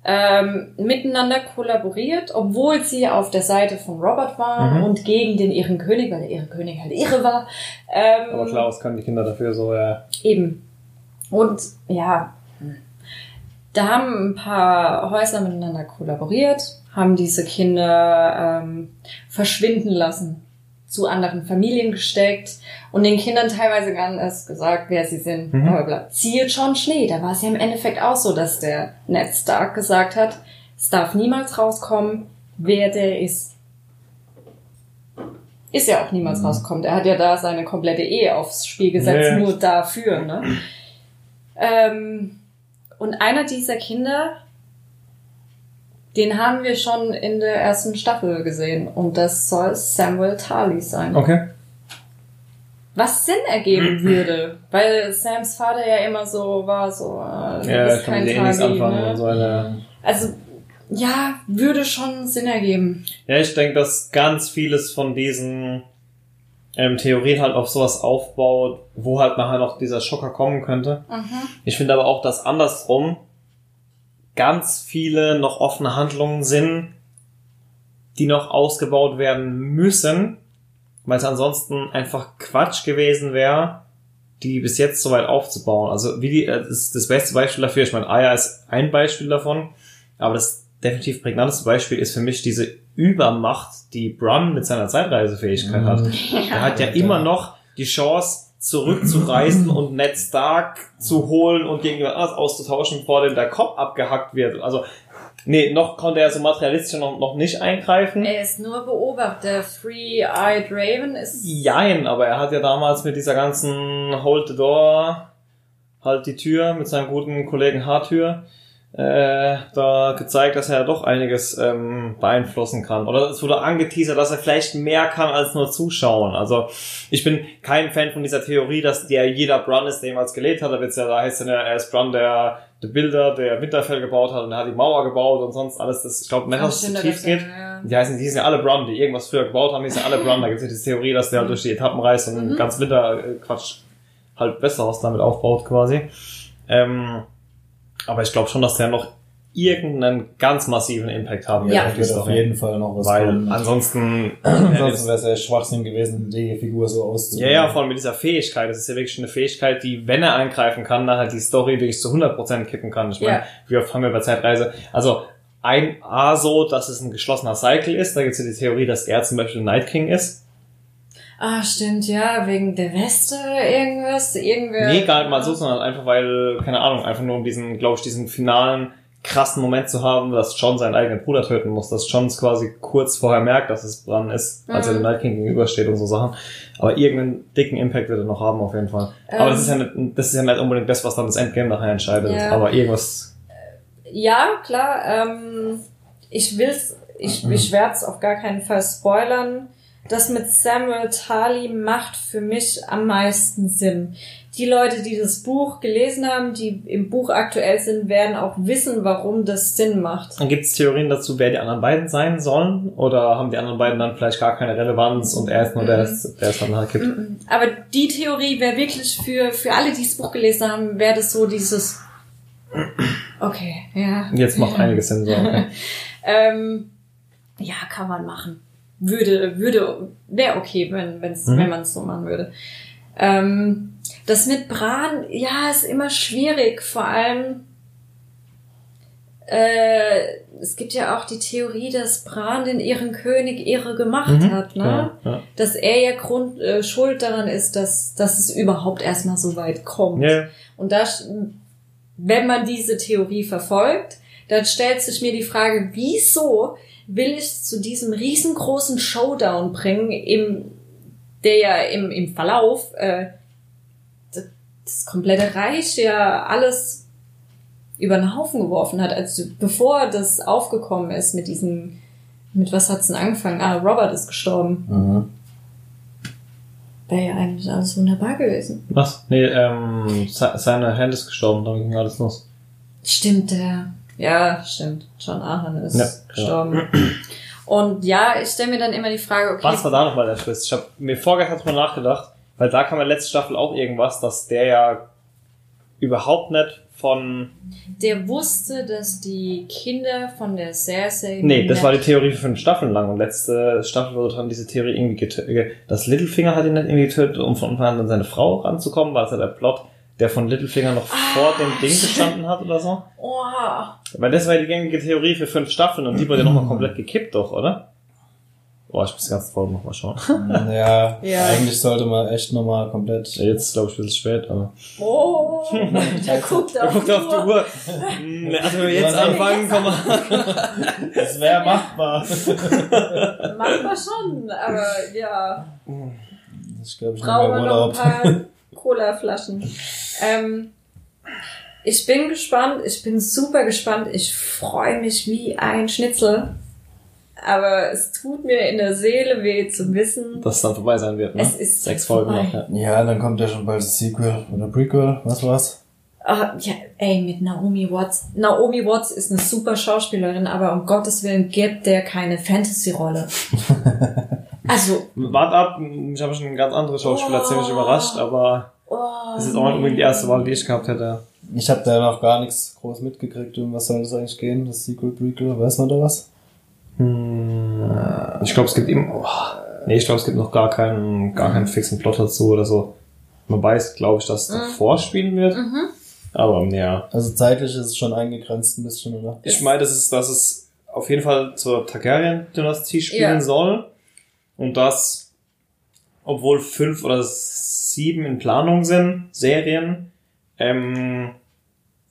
ähm, miteinander kollaboriert, obwohl sie auf der Seite von Robert waren Mhm. und gegen den ihren König, weil der ihre König halt irre war. Ähm, Aber klar, was können die Kinder dafür so, ja. Eben. Und ja, da haben ein paar Häuser miteinander kollaboriert, haben diese Kinder ähm, verschwinden lassen, zu anderen Familien gesteckt und den Kindern teilweise gar nicht erst gesagt, wer sie sind. Mhm. Aber zieht schon Schnee. Da war es ja im Endeffekt auch so, dass der Ned Stark gesagt hat, es darf niemals rauskommen, wer der ist. Ist ja auch niemals rausgekommen. Er hat ja da seine komplette Ehe aufs Spiel gesetzt, Ja. nur dafür, ne? Ähm, und einer dieser Kinder, den haben wir schon in der ersten Staffel gesehen. Und das soll Samuel Tarly sein. Okay. Was Sinn ergeben würde, weil Sams Vater ja immer so war, so, äh, du Ja, bist kein Tarly, anfangen ne? so eine. Also, ja, würde schon Sinn ergeben. Ja, ich denke, dass ganz vieles von diesen ähm, Theorien halt auf sowas aufbaut, wo halt nachher noch dieser Schocker kommen könnte. Ich finde aber auch, dass andersrum ganz viele noch offene Handlungen sind, die noch ausgebaut werden müssen, weil es ansonsten einfach Quatsch gewesen wäre, die bis jetzt so weit aufzubauen. Also wie die, äh, das, ist das beste Beispiel dafür, ich meine, Aya ist ein Beispiel davon, aber das definitiv prägnanteste Beispiel ist für mich diese Übermacht, die Bronn mit seiner Zeitreisefähigkeit hat. Er hat ja immer noch die Chance, zurückzureisen und Ned Stark zu holen und gegen jemand anderes auszutauschen, bevor dem der Kopf abgehackt wird. Also, nee, noch konnte er so materialistisch noch, noch nicht eingreifen. Er ist nur Beobachter. Three-Eyed Raven ist. Jein, aber er hat ja damals mit dieser ganzen Hold the Door, halt die Tür, mit seinem guten Kollegen Hartür, äh, da gezeigt, dass er ja doch einiges ähm, beeinflussen kann. Oder es wurde angeteasert, dass er vielleicht mehr kann als nur zuschauen. Also ich bin kein Fan von dieser Theorie, dass der jeder Brun ist, der jemals gelebt hat. Da wird's ja, da heißt ja, er ist Brun, der der Bilder, der Winterfell gebaut hat und er hat die Mauer gebaut und sonst alles, das, ich glaube, dass es zu tief das- geht. ja. Die heißen, die sind ja alle Brun, die irgendwas früher gebaut haben, die sind alle Brun. Da gibt es ja diese Theorie, dass der halt durch die Etappen reist und Mhm. ganz Winter äh, Quatsch halt Westeros damit aufbaut quasi. Ähm, aber ich glaube schon, dass der noch irgendeinen ganz massiven Impact haben wird Ja. auf Wird auf Story. jeden Fall noch was Weil kommen. ansonsten, Ansonsten wäre es ja Schwachsinn gewesen, die Figur so ja, auszubauen. ja, vor allem mit dieser Fähigkeit. Das ist ja wirklich eine Fähigkeit, die, wenn er eingreifen kann, dann halt die Story wirklich zu 100% kippen kann. Ich meine, Ja. wie oft haben wir bei Zeitreise? Also, ein A so, dass es ein geschlossener Cycle ist. Da gibt es ja die Theorie, dass er zum Beispiel Night King ist. Ah, stimmt, ja, wegen der Weste irgendwas, irgendwer. Nee, gar nicht mal so, sondern einfach weil, keine Ahnung, einfach nur um diesen, glaube ich, diesen finalen krassen Moment zu haben, dass John seinen eigenen Bruder töten muss, dass John es quasi kurz vorher merkt, dass es Bran ist, als er Mhm. dem Night King gegenübersteht und so Sachen. Aber irgendeinen dicken Impact wird er noch haben, auf jeden Fall. Aber Ähm. das ist ja nicht, das ist ja nicht unbedingt das, was dann das Endgame nachher entscheidet. Ja. Aber irgendwas, Ja, klar. Ähm, ich will's, ich, ich werde es auf gar keinen Fall spoilern. Das mit Samuel Tarly macht für mich am meisten Sinn. Die Leute, die das Buch gelesen haben, die im Buch aktuell sind, werden auch wissen, warum das Sinn macht. Dann gibt es Theorien dazu, wer die anderen beiden sein sollen? Oder haben die anderen beiden dann vielleicht gar keine Relevanz und er ist nur der, der es dann halt gibt? Aber die Theorie wäre wirklich für, für alle, die das Buch gelesen haben, wäre das so dieses Okay, ja. Jetzt macht einiges Sinn. So, okay. ähm, ja, kann man machen. Würde, würde, wäre okay, wenn, wenn's, Mhm. wenn man es so machen würde. Ähm, das mit Bran, ja, ist immer schwierig. Vor allem, äh, es gibt ja auch die Theorie, dass Bran den ihren König irre gemacht Mhm. hat, ne? Ja, ja. Dass er ja Grund, äh, schuld daran ist, dass, dass es überhaupt erstmal so weit kommt. Ja, Und da, wenn man diese Theorie verfolgt, dann stellt sich mir die Frage, wieso will ich zu diesem riesengroßen Showdown bringen, im, der ja im, im Verlauf äh, das, das komplette Reich ja alles über den Haufen geworfen hat, also bevor das aufgekommen ist mit diesem, mit was hat's denn angefangen? Ah, Robert ist gestorben. Mhm. Wäre ja eigentlich alles wunderbar gewesen. Was? Nee, ähm, se- seine Hand ist gestorben, damit ging alles los. Stimmt, der. Ja, stimmt. John Ahern ist Ja, gestorben. Und ja, ich stelle mir dann immer die Frage, okay, Was war da nochmal der Twist? Ich habe mir vorgestern drüber nachgedacht, weil da kam in der letzten Staffel auch irgendwas, dass der ja überhaupt nicht von... der wusste, dass die Kinder von der Cersei. Nee, das war die Theorie für fünf Staffeln lang und letzte Staffel wurde dann diese Theorie irgendwie getötet. Das Littlefinger hat ihn nicht irgendwie getötet, um von Anfang an an seine Frau ranzukommen, war das ja der Plot, der von Littlefinger noch vor dem Ding gestanden hat oder so. Oh, Weil das war die gängige Theorie für fünf Staffeln und die wurde nochmal komplett gekippt doch, oder? Oh, ich muss die ganze Folge nochmal schauen. Ja, Ja. eigentlich sollte man echt nochmal komplett. Jetzt glaube ich ein bisschen spät, aber... oh, der guckt auf, Guckt auf die Uhr. Hm, Also wenn wir jetzt Ja, anfangen, kann man... Das wäre machbar. Manchmal schon, aber ja, Ich glaube, ich brauchen wir noch ein Urlaub. paar Cola-Flaschen. Ähm, ich bin gespannt, ich bin super gespannt. Ich freue mich wie ein Schnitzel. Aber es tut mir in der Seele weh zu wissen, Dass es dann vorbei sein wird, ne? Es ist Sechs Folgen vorbei. noch, ja. Ja, dann kommt ja schon bald das Sequel oder Prequel, was war's? Ah, ja, ey, mit Naomi Watts. Naomi Watts ist eine super Schauspielerin, aber um Gottes Willen gibt der keine Fantasy-Rolle. also, Wart ab, ich habe schon eine ganz andere Schauspieler Oh. ziemlich überrascht, aber oh, das ist auch nicht unbedingt die erste Wahl, die ich gehabt hätte. Ich habe da noch gar nichts groß mitgekriegt. Um was soll das eigentlich gehen? Das Sequel, Prequel, weiß man da was? Hm, ich glaube, es gibt eben, oh, nee, ich glaube, es gibt noch gar keinen, gar keinen fixen Plot dazu oder so. Man weiß, glaube ich, dass es davor spielen wird, Mhm. aber ja. Also zeitlich ist es schon eingegrenzt ein bisschen, oder? Ich meine, das ist, dass es auf jeden Fall zur Targaryen-Dynastie spielen Ja. soll. Und dass, obwohl fünf oder sieben in Planung sind, Serien, ähm,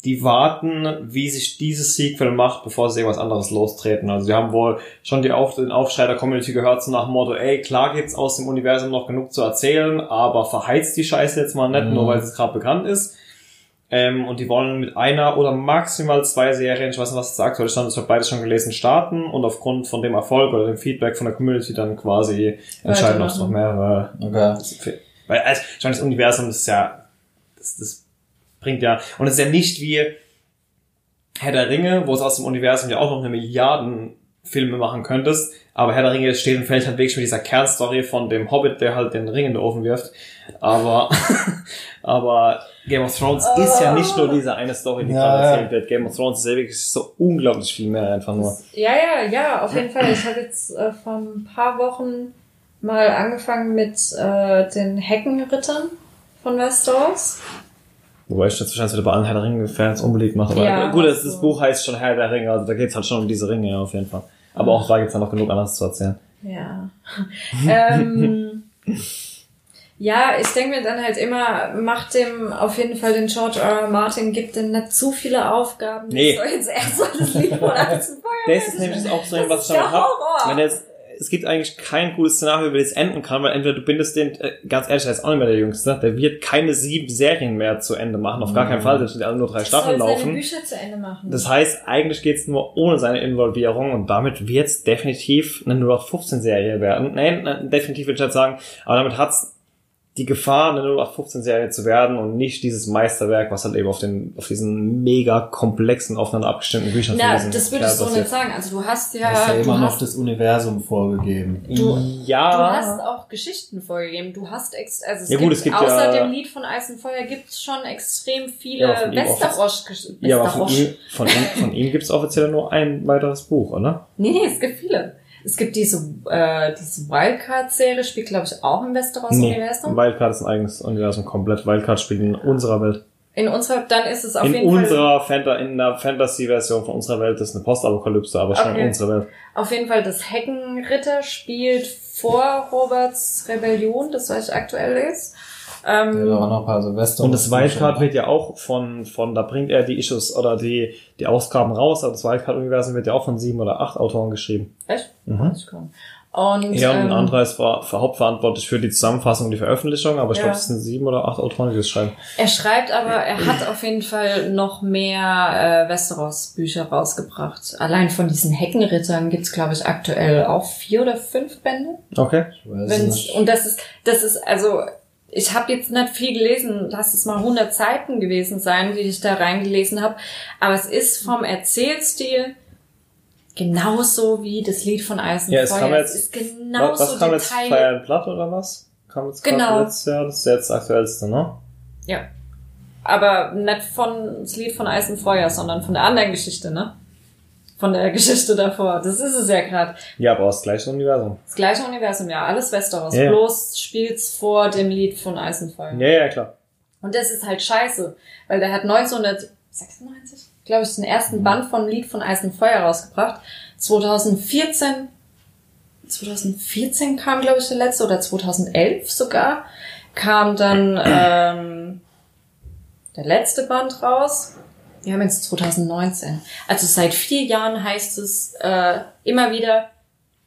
die warten, wie sich dieses Sequel macht, bevor sie irgendwas anderes lostreten. Also sie haben wohl schon die Auf den Aufschrei der Community gehört, so nach dem Motto, ey, klar gibt's aus dem Universum noch genug zu erzählen, aber verheizt die Scheiße jetzt mal nicht, Mhm. nur weil es gerade bekannt ist. Ähm, und die wollen mit einer oder maximal zwei Serien, ich weiß nicht, was das aktuelle Stand ist, ich habe beides schon gelesen, starten und aufgrund von dem Erfolg oder dem Feedback von der Community dann quasi entscheiden, ob es noch mehrere Okay. weil, also, ich meine, das Universum ist ja, das, das bringt ja, und es ist ja nicht wie Herr der Ringe, wo es aus dem Universum ja auch noch eine Milliarden Filme machen könntest, aber Herr der Ringe steht und fällt halt wirklich mit dieser Kernstory von dem Hobbit, der halt den Ring in den Ofen wirft, aber, aber Game of Thrones ist ja nicht nur diese eine Story, die Ja, gerade erzählt wird. Game of Thrones ist ja wirklich so unglaublich viel mehr einfach nur. Ja, ja, ja, auf jeden Fall. Ich habe jetzt äh, vor ein paar Wochen mal angefangen mit äh, den Heckenrittern von Westeros. Wobei ich das wahrscheinlich wieder bei allen Herr der Ringe-Fans unbeliebt mache. Aber Ja, gut, das, so. das Buch heißt schon Herr der Ringe, also da geht's halt schon um diese Ringe, ja, auf jeden Fall. Aber auch da gibt's dann noch genug anderes zu erzählen. Ja. ähm, ja, ich denke mir dann halt immer, macht dem auf jeden Fall den George R. R. Martin, gibt dem nicht zu viele Aufgaben. Nee. Das soll jetzt erst so das Lied Das ist nämlich auch so, Das was ich damit der hab. Horror. Wenn jetzt, es gibt eigentlich kein gutes Szenario, wie das enden kann, weil entweder du bindest den, äh, ganz ehrlich, der ist auch nicht mehr der Jüngste, der wird keine sieben Serien mehr zu Ende machen, auf gar keinen Fall, das sind alle nur drei Staffeln soll seine laufen. Bücher zu Ende machen. Das heißt, eigentlich geht's nur ohne seine Involvierung und damit wird's definitiv eine 0815-Serie werden. Nein, definitiv würde ich nicht sagen, aber damit hat's die Gefahr, eine 0815-Serie zu werden und nicht dieses Meisterwerk, was halt eben auf den, auf diesen mega komplexen, aufeinander abgestimmten Büchern Na, von diesem das würde ich so nicht sagen. Also du hast ja, Du hast ja du, immer noch hast, das Universum vorgegeben. du, Ja. du hast auch Geschichten vorgegeben. Du hast ex also es Ja, gibt, gut, es gibt außer ja- dem Lied von Eis und Feuer gibt es schon extrem viele Ja, von ihm auch. Westerosch Ja, aber von ihm, von ihm, von ihm gibt's offiziell nur ein weiteres Buch, oder? Nee, nee, es gibt viele. Es gibt diese, äh, diese Wildcard-Serie, spielt glaube ich auch im Westeros-Universum. Wildcard ist ein eigenes Universum komplett. Wildcard spielt in unserer Welt. In unserer, dann ist es auf in jeden Fall, unserer Fanta in der Fantasy-Version von unserer Welt ist eine Postapokalypse, aber schon Okay. in unserer Welt. auf jeden Fall das Heckenritter spielt vor Roberts Rebellion, das was ich aktuell ist. Ja, Ähm, da waren noch ein paar Silvester. Und das Wildcard wird ja auch von, von, da bringt er die Issues oder die, die Ausgaben raus, aber das Wildcard-Universum wird ja auch von sieben oder acht Autoren geschrieben. echt? Mhm. Und, Er und ein ähm, anderer ist ver- für hauptverantwortlich für die Zusammenfassung und die Veröffentlichung, aber ich Ja. glaube, es sind sieben oder acht Autoren, die das schreiben. Er schreibt aber, er hat auf jeden Fall noch mehr äh, Westeros-Bücher rausgebracht. Allein von diesen Heckenrittern gibt's glaube ich, aktuell auch vier oder fünf Bände. Okay. Ich weiß Wenn's, nicht. und das ist, das ist, also, ich habe jetzt nicht viel gelesen, lass es mal 100 Seiten gewesen sein, die ich da reingelesen habe, aber es ist vom Erzählstil genauso wie das Lied von Eis und Ja, es Feuer. kam es jetzt- ist genauso was, was kam jetzt? Fire and Blood oder was? Kam jetzt Genau. letztes Jahr, das ist jetzt das aktuellste, ne? Ja. Aber nicht von das Lied von Eis und Feuer, sondern von der anderen Geschichte, ne? Von der Geschichte davor. Das ist es ja gerade. Ja, aber aus das gleiche Universum. Das gleiche Universum, ja, alles Westeros. Ja. Bloß spielt's vor dem Lied von Eis und Feuer. Ja, ja, klar. Und das ist halt scheiße, weil der hat 1996, glaube ich, den ersten Band von Lied von Eis und Feuer rausgebracht. 2014, 2014 kam, glaube ich, der letzte oder 2011 sogar, kam dann ähm, der letzte Band raus. Wir haben jetzt 2019. Also seit vier Jahren heißt es äh, immer wieder,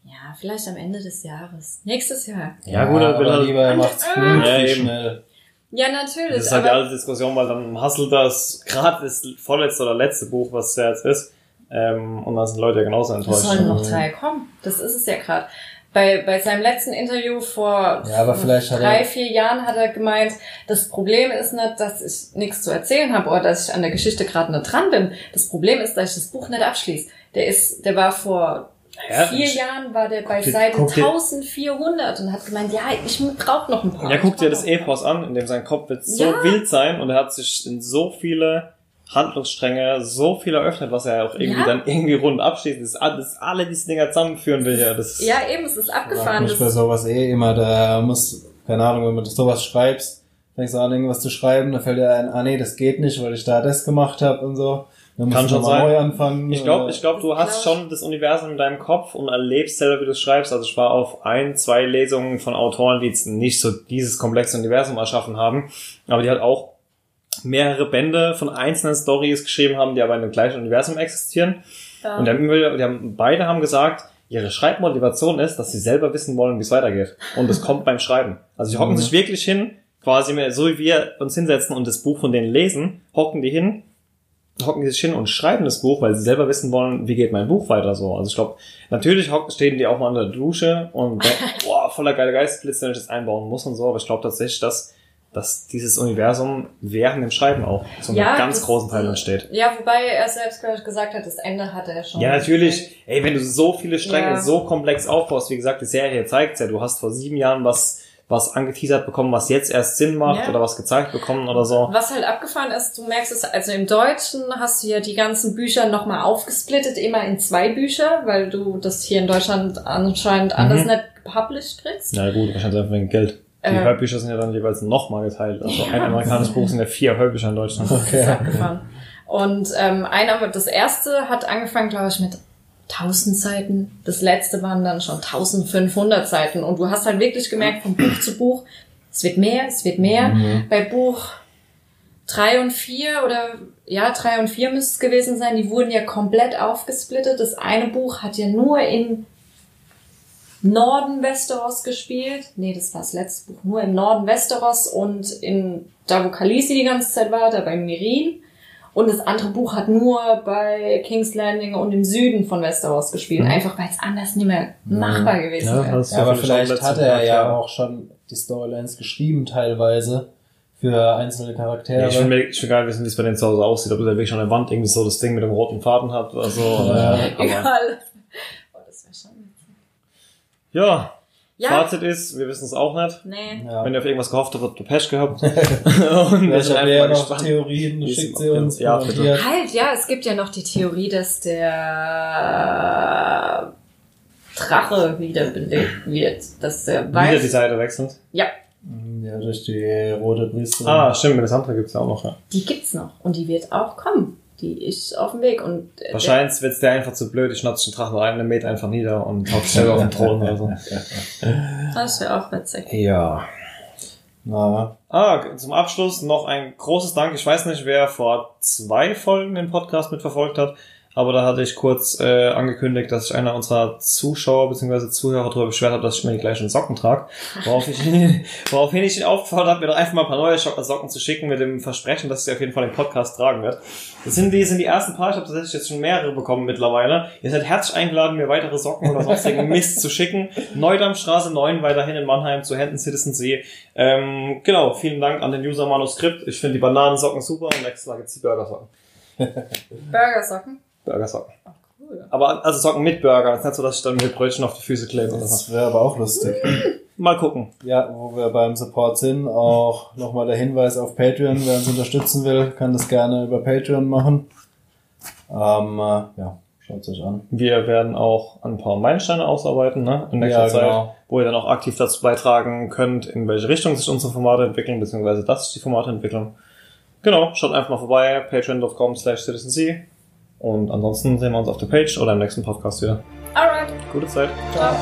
ja, vielleicht am Ende des Jahres. Nächstes Jahr. Ja, gut, dann will aber er- lieber er macht's Ah. gut, Ja, wie eben. schnell. Ja, natürlich. Das ist halt die alte Diskussion, weil dann hasselt das gerade das vorletzte oder letzte Buch, was es ja jetzt ist. Ähm, und dann sind Leute ja genauso Es enttäuscht. sollen noch drei kommen. Das ist es ja gerade. Bei, bei seinem letzten Interview vor Ja, aber vielleicht hat drei, er- vier Jahren hat er gemeint, das Problem ist nicht, dass ich nichts zu erzählen habe oder dass ich an der Geschichte gerade nicht dran bin. Das Problem ist, dass ich das Buch nicht abschließe. Der ist, der war vor Ja, vier Jahren war der bei Guck Seite guck dir- 1400 und hat gemeint, ja, ich brauche noch ein paar. Ja, guck dir das. Epos an, in dem sein Kopf wird so Ja. wild sein und er hat sich in so viele Handlungsstränge so viel eröffnet, was er auch irgendwie Ja. dann irgendwie rund abschließt, dass, dass alle diese Dinger zusammenführen will. Ja, das Ja, eben, es ist abgefahren. mich bei Das, sowas eh immer, da muss, keine Ahnung, wenn du sowas schreibst, fängst du an, irgendwas zu schreiben, dann fällt dir ein, ah nee, das geht nicht, weil ich da das gemacht habe und so. Dann Kann du schon sein. neu anfangen. Ich glaube, ich glaube, du hast glaub- schon das Universum in deinem Kopf und erlebst selber, wie du es schreibst. Also ich war auf ein, zwei Lesungen von Autoren, die jetzt nicht so dieses komplexe Universum erschaffen haben, aber die halt auch mehrere Bände von einzelnen Stories geschrieben haben, die aber in dem gleichen Universum existieren. ja. Und die haben, die haben, beide haben gesagt, ihre Schreibmotivation ist, dass sie selber wissen wollen, wie es weitergeht. Und das kommt beim Schreiben. Also die hocken Mhm. sich wirklich hin, quasi mehr, so wie wir uns hinsetzen und das Buch von denen lesen, hocken die hin, hocken die sich hin und schreiben das Buch, weil sie selber wissen wollen, wie geht mein Buch weiter so. Also ich glaube, natürlich hocken, stehen die auch mal in der Dusche und denken, boah, voller geile Geistblitze, wenn ich das einbauen muss und so, aber ich glaube tatsächlich, dass dass dieses Universum während dem Schreiben auch zu einem Ja, ganz das- großen Teil entsteht. ja, wobei er selbst gesagt hat, das Ende hatte er schon. Ja, natürlich. Ey, wenn du so viele Stränge Ja. so komplex aufbaust, wie gesagt, die Serie zeigt ja, du hast vor sieben Jahren was, was angeteasert bekommen, was jetzt erst Sinn macht Ja. oder was gezeigt bekommen oder so. Was halt abgefahren ist, du merkst es, also im Deutschen hast du ja die ganzen Bücher nochmal aufgesplittet, immer in zwei Bücher, weil du das hier in Deutschland anscheinend anders Mhm. nicht gepublished kriegst. Na gut, wahrscheinlich einfach wegen Geld. Die Äh. Hörbücher sind ja dann jeweils nochmal geteilt. Also Ja. ein amerikanisches Buch sind ja vier Hörbücher in Deutschland. Das ist abgefahren. Und ähm, ein, aber das erste hat angefangen, glaube ich, mit 1000 Seiten. Das letzte waren dann schon 1500 Seiten. Und du hast halt wirklich gemerkt, von Buch zu Buch, es wird mehr, es wird mehr. Mhm. Bei Buch drei und vier oder ja, drei und vier müsste es gewesen sein, die wurden ja komplett aufgesplittet. Das eine Buch hat ja nur in Norden Westeros gespielt. Nee, das war das letzte Buch. Nur im Norden Westeros und in da, wo Khaleesi die ganze Zeit war, da bei Mirin. Und das andere Buch hat nur bei King's Landing und im Süden von Westeros gespielt. Mhm. Einfach weil es anders nicht mehr machbar gewesen Ja, wäre. Ja, aber schon vielleicht hat er ja auch schon die Storylines geschrieben teilweise für einzelne Charaktere. Ja, ich will, mir- gar nicht wissen, wie es bei denen zu Hause aussieht, ob der wirklich an der Wand irgendwie so das Ding mit dem roten Faden hat oder so. Ja. äh, aber, Egal. Oh, das wäre schon. Ja, Ja. Fazit ist, wir wissen es auch nicht. Nee. ja. Wenn ihr auf irgendwas gehofft habt, habt ihr Pech gehabt. und ihr ja einfach noch. Theorien, schickt sie uns. Ja, bitte. Halt, ja, es gibt ja noch die Theorie, dass der Drache wiederbelebt wird. Dass der Wieder die weiß. Seite wechselnd. Ja, Ja, durch die rote Priesterin. Ah, stimmt, das andere gibt's ja auch noch. Ja. die gibt's noch. Und die wird auch kommen. Die ist auf dem Weg. Und äh, Wahrscheinlich wird's der einfach zu blöd, ich schnatze den Drachen rein, der mäht einfach nieder und haut selber auf den Thron oder so. Das wäre auch witzig. Ja. Na, Ah, zum Abschluss noch ein großes Dank. Ich weiß nicht, wer vor zwei Folgen den Podcast mitverfolgt hat, aber da hatte ich kurz äh, angekündigt, dass sich einer unserer Zuschauer bzw. Zuhörer darüber beschwert hat, dass ich mir die gleichen Socken trage. Worauf ich, woraufhin ich ihn aufgefordert habe, mir doch einfach mal ein paar neue Socken zu schicken mit dem Versprechen, dass ich sie auf jeden Fall im Podcast tragen werde. Das sind die, sind die ersten paar, ich habe tatsächlich jetzt schon mehrere bekommen mittlerweile. Ihr seid herzlich eingeladen, mir weitere Socken oder sonstigen Mist zu schicken. Neudamstraße 9, weiterhin in Mannheim zu Händen Citizen See. Ähm, genau, vielen Dank an den User Manuskript. Ich finde die Bananensocken super und nächstes Mal gibt's die Burgersocken. Burgersocken. Burgersocken. Cool. Aber also Socken mit Burger. Das ist nicht so, dass ich dann mit Brötchen auf die Füße klebe das wäre aber auch lustig. Mal gucken. Ja, wo wir beim Support sind, auch nochmal der Hinweis auf Patreon. Wer uns unterstützen will, kann das gerne über Patreon machen. Ähm, äh, ja, schaut euch an. Wir werden auch ein paar Meilensteine ausarbeiten, ne? In nächster Ja, Zeit, genau. wo ihr dann auch aktiv dazu beitragen könnt, in welche Richtung sich unsere Formate entwickeln, beziehungsweise dass sich die Formate entwickeln. Genau, schaut einfach mal vorbei, patreon.com slash citizenc. Und ansonsten sehen wir uns auf der Page oder im nächsten Podcast wieder. Alright. Gute Zeit. Ciao.